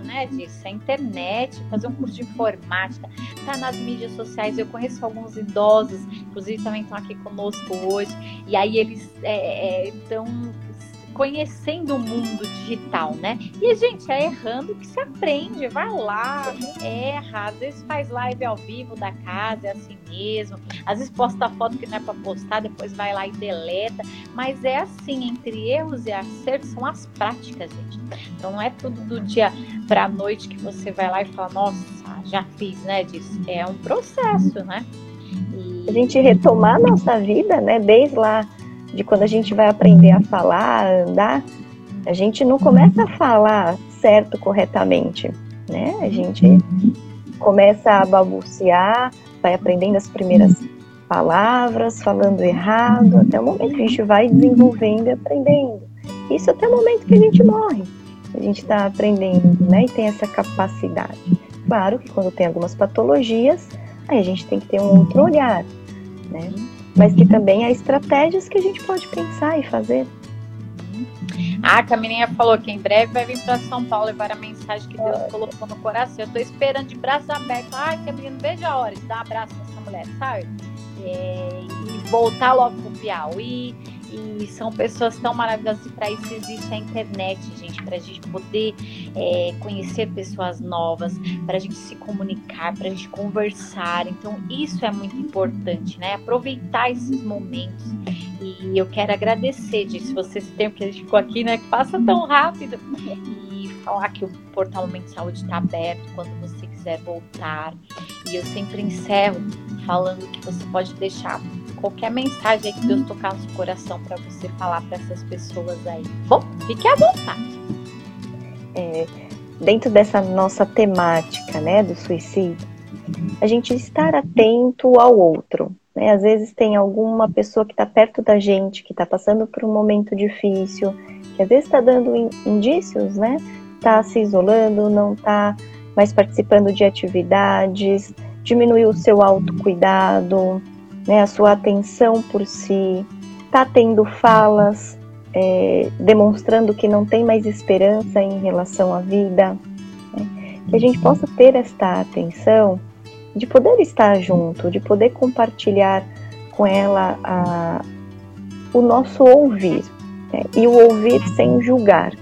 A: Né, disso, a internet, fazer um curso de informática, tá nas mídias sociais. Eu conheço alguns idosos, inclusive também estão aqui conosco hoje, e aí eles estão é, é, conhecendo o mundo digital, né? E, gente, é errando que se aprende. Vai lá, erra, às vezes faz live ao vivo da casa, é assim mesmo. Às vezes posta foto que não é para postar, depois vai lá e deleta. Mas é assim, entre erros e acertos são as práticas, gente. Então não é tudo do dia para a noite que você vai lá e fala, nossa, já fiz, né? Disso. É um processo, né?
B: E... A gente retomar a nossa vida, né? Desde lá de quando a gente vai aprender a falar, a andar, a gente não começa a falar certo corretamente, né? A gente começa a balbuciar, vai aprendendo as primeiras palavras, falando errado, até o momento que a gente vai desenvolvendo e aprendendo. Isso até o momento que a gente morre. A gente está aprendendo, né? E tem essa capacidade. Claro que quando tem algumas patologias, aí a gente tem que ter um outro olhar, né? Mas que também há estratégias que a gente pode pensar e fazer.
A: Ah, a Camininha falou que em breve vai vir para São Paulo levar a mensagem que Deus colocou no coração. Eu estou esperando de braços abertos. Ai, Camininha, não vejo a hora de dar um abraço nessa mulher, sabe? É, e voltar logo pro Piauí. E são pessoas tão maravilhosas e para isso existe a internet, gente, para a gente poder é, conhecer pessoas novas, para a gente se comunicar, para a gente conversar. Então isso é muito importante, né? Aproveitar esses momentos. E eu quero agradecer disso. Vocês têm que a gente ficou aqui, né? Que passa tão rápido. E falar que o portal Momento de Saúde está aberto quando você quiser voltar. E eu sempre encerro falando que você pode deixar qualquer mensagem que Deus tocar no seu coração para você falar para essas pessoas aí. Bom, fique à vontade.
B: É, dentro dessa nossa temática, né, do suicídio, a gente estar atento ao outro. Né? Às vezes tem alguma pessoa que está perto da gente, que está passando por um momento difícil, que às vezes está dando indícios, né? Está se isolando, não está mais participando de atividades, diminuiu o seu autocuidado, né, a sua atenção por si, está tendo falas é, demonstrando que não tem mais esperança em relação à vida, né, que a gente possa ter esta atenção de poder estar junto, de poder compartilhar com ela a, o nosso ouvir né, e o ouvir sem julgar,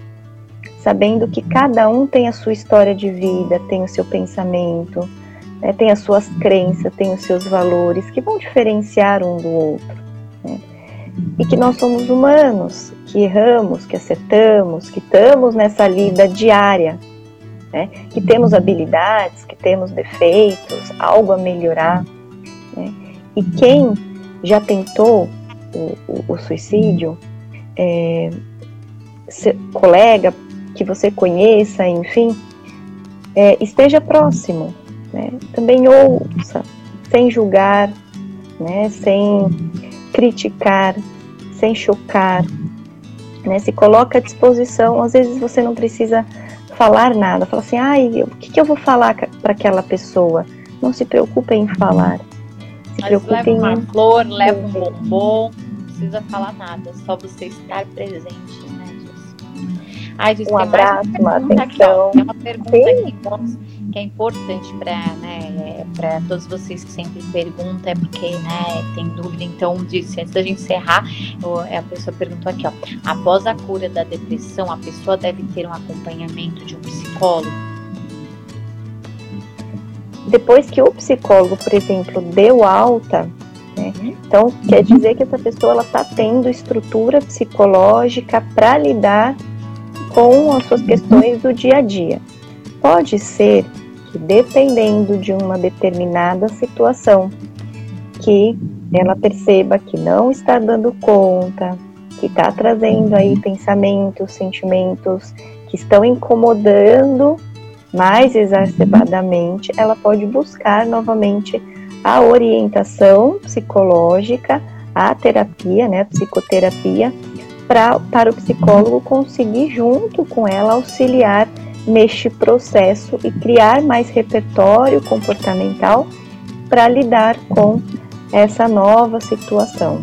B: sabendo que cada um tem a sua história de vida, tem o seu pensamento né, tem as suas crenças, tem os seus valores que vão diferenciar um do outro. Né? E que nós somos humanos, que erramos, que acertamos, que estamos nessa lida diária, né? que temos habilidades, que temos defeitos, algo a melhorar. Né? E quem já tentou o, o, o suicídio, é, colega que você conheça, enfim, é, esteja próximo, né? Também ouça, sem julgar, né? sem criticar, sem chocar. Né? Se coloca à disposição, às vezes você não precisa falar nada. Fala assim, ai, o que, que eu vou falar para aquela pessoa? Não se preocupe em falar.
A: Se preocupe leva em... uma flor, leva um bombom, não precisa falar nada, só você estar presente, né,
B: Ai, um abraço, uma atenção. Aqui, ó,
A: tem uma pergunta Sim. aqui, que é importante para né, para todos vocês que sempre perguntam, é porque né, tem dúvida. Então, disse, antes da gente encerrar, a pessoa perguntou aqui: ó, após a cura da depressão, a pessoa deve ter um acompanhamento de um psicólogo?
B: Depois que o psicólogo, por exemplo, deu alta, né, uhum. então quer dizer que essa pessoa está tendo estrutura psicológica para lidar com as suas questões do dia a dia. Pode ser que, dependendo de uma determinada situação, que ela perceba que não está dando conta, que está trazendo aí pensamentos, sentimentos que estão incomodando mais exacerbadamente, ela pode buscar novamente a orientação psicológica, a terapia, né, a psicoterapia, pra, para o psicólogo conseguir, junto com ela, auxiliar neste processo e criar mais repertório comportamental para lidar com essa nova situação.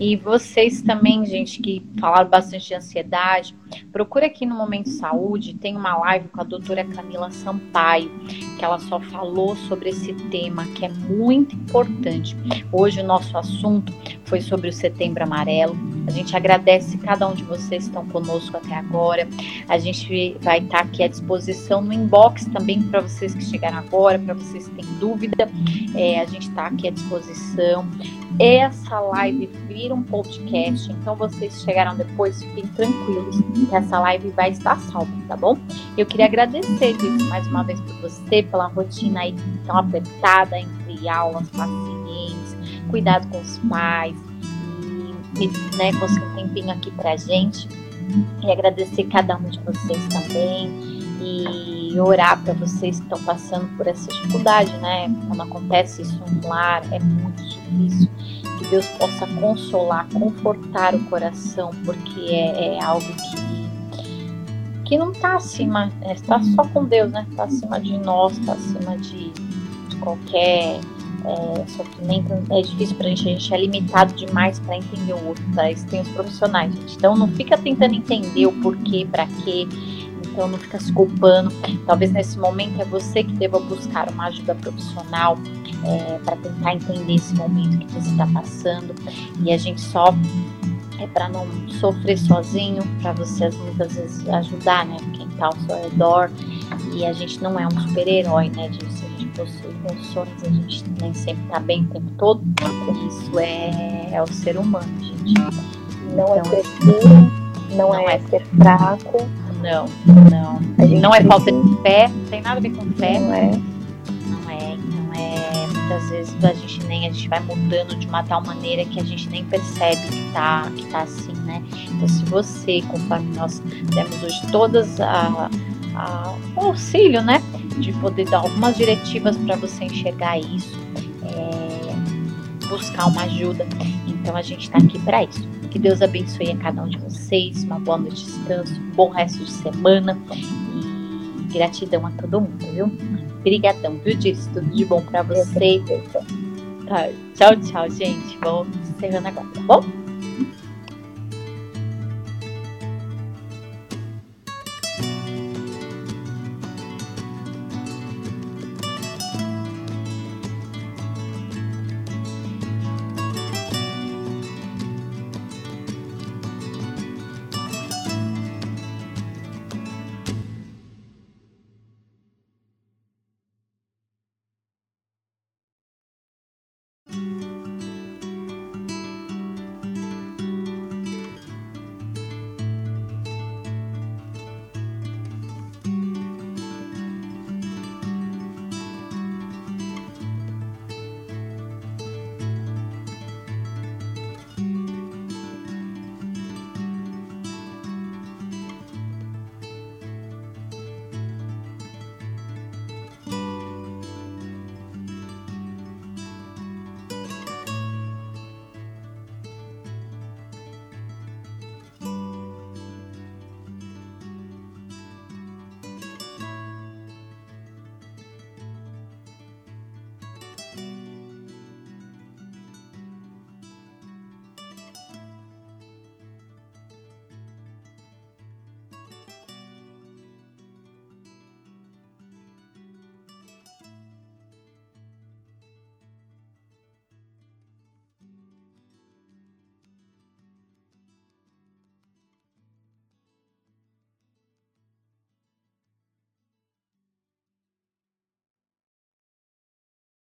A: E vocês também, gente, que falaram bastante de ansiedade, procura aqui no Momento Saúde, tem uma live com a doutora Camila Sampaio, que ela só falou sobre esse tema que é muito importante. Hoje o nosso assunto foi sobre o Setembro Amarelo. A gente agradece cada um de vocês que estão conosco até agora. A gente vai estar aqui à disposição no inbox também para vocês que chegaram agora, para vocês que têm dúvida. É, a gente está aqui à disposição. Essa live vira um podcast, então vocês chegaram depois, fiquem tranquilos que essa live vai estar salva, tá bom? Eu queria agradecer, Diego, mais uma vez por você, pela rotina aí tão apertada entre aulas, pacientes, cuidado com os pais e, e né, um tempinho aqui pra gente. E agradecer cada um de vocês também e orar para vocês que estão passando por essa dificuldade, né? Quando acontece isso no lar, é muito difícil. Que Deus possa consolar, confortar o coração, porque é, é algo que que não está acima, está é, só com Deus, né? Está acima de nós, está acima de, de qualquer é, sofrimento. É difícil para a gente, a gente é limitado demais para entender o outro. Para isso tem os profissionais, gente. Então não fica tentando entender o porquê, para quê então não fica se culpando. Talvez nesse momento é você que deva buscar uma ajuda profissional é, para tentar entender esse momento que você está passando. E a gente só é para não sofrer sozinho, para você muitas vezes ajudar, né? Quem está ao seu redor. E a gente não é um super-herói, né? Disso. A gente possui emoções, a gente nem sempre está bem o tempo todo. Isso é, é o ser humano, gente.
B: Não é então, é frescura, não, não é, é ser fraco
A: não, não. Não é falta de fé, não tem nada a ver com fé.
B: Não é.
A: Não é, não é. Muitas vezes a gente nem, a gente vai mudando de uma tal maneira que a gente nem percebe que tá, que tá assim, né? Então se você, conforme nós temos hoje todas a, a, o auxílio, né? De poder dar algumas diretivas para você enxergar isso, é, buscar uma ajuda. Então a gente está aqui para isso. Que Deus abençoe a cada um de vocês, uma boa noite de descanso, um bom resto de semana e gratidão a todo mundo, viu? Obrigadão, viu, Diz? Tudo de bom para você. Tá. Tchau, tchau, gente. Vou encerrando agora, tá bom?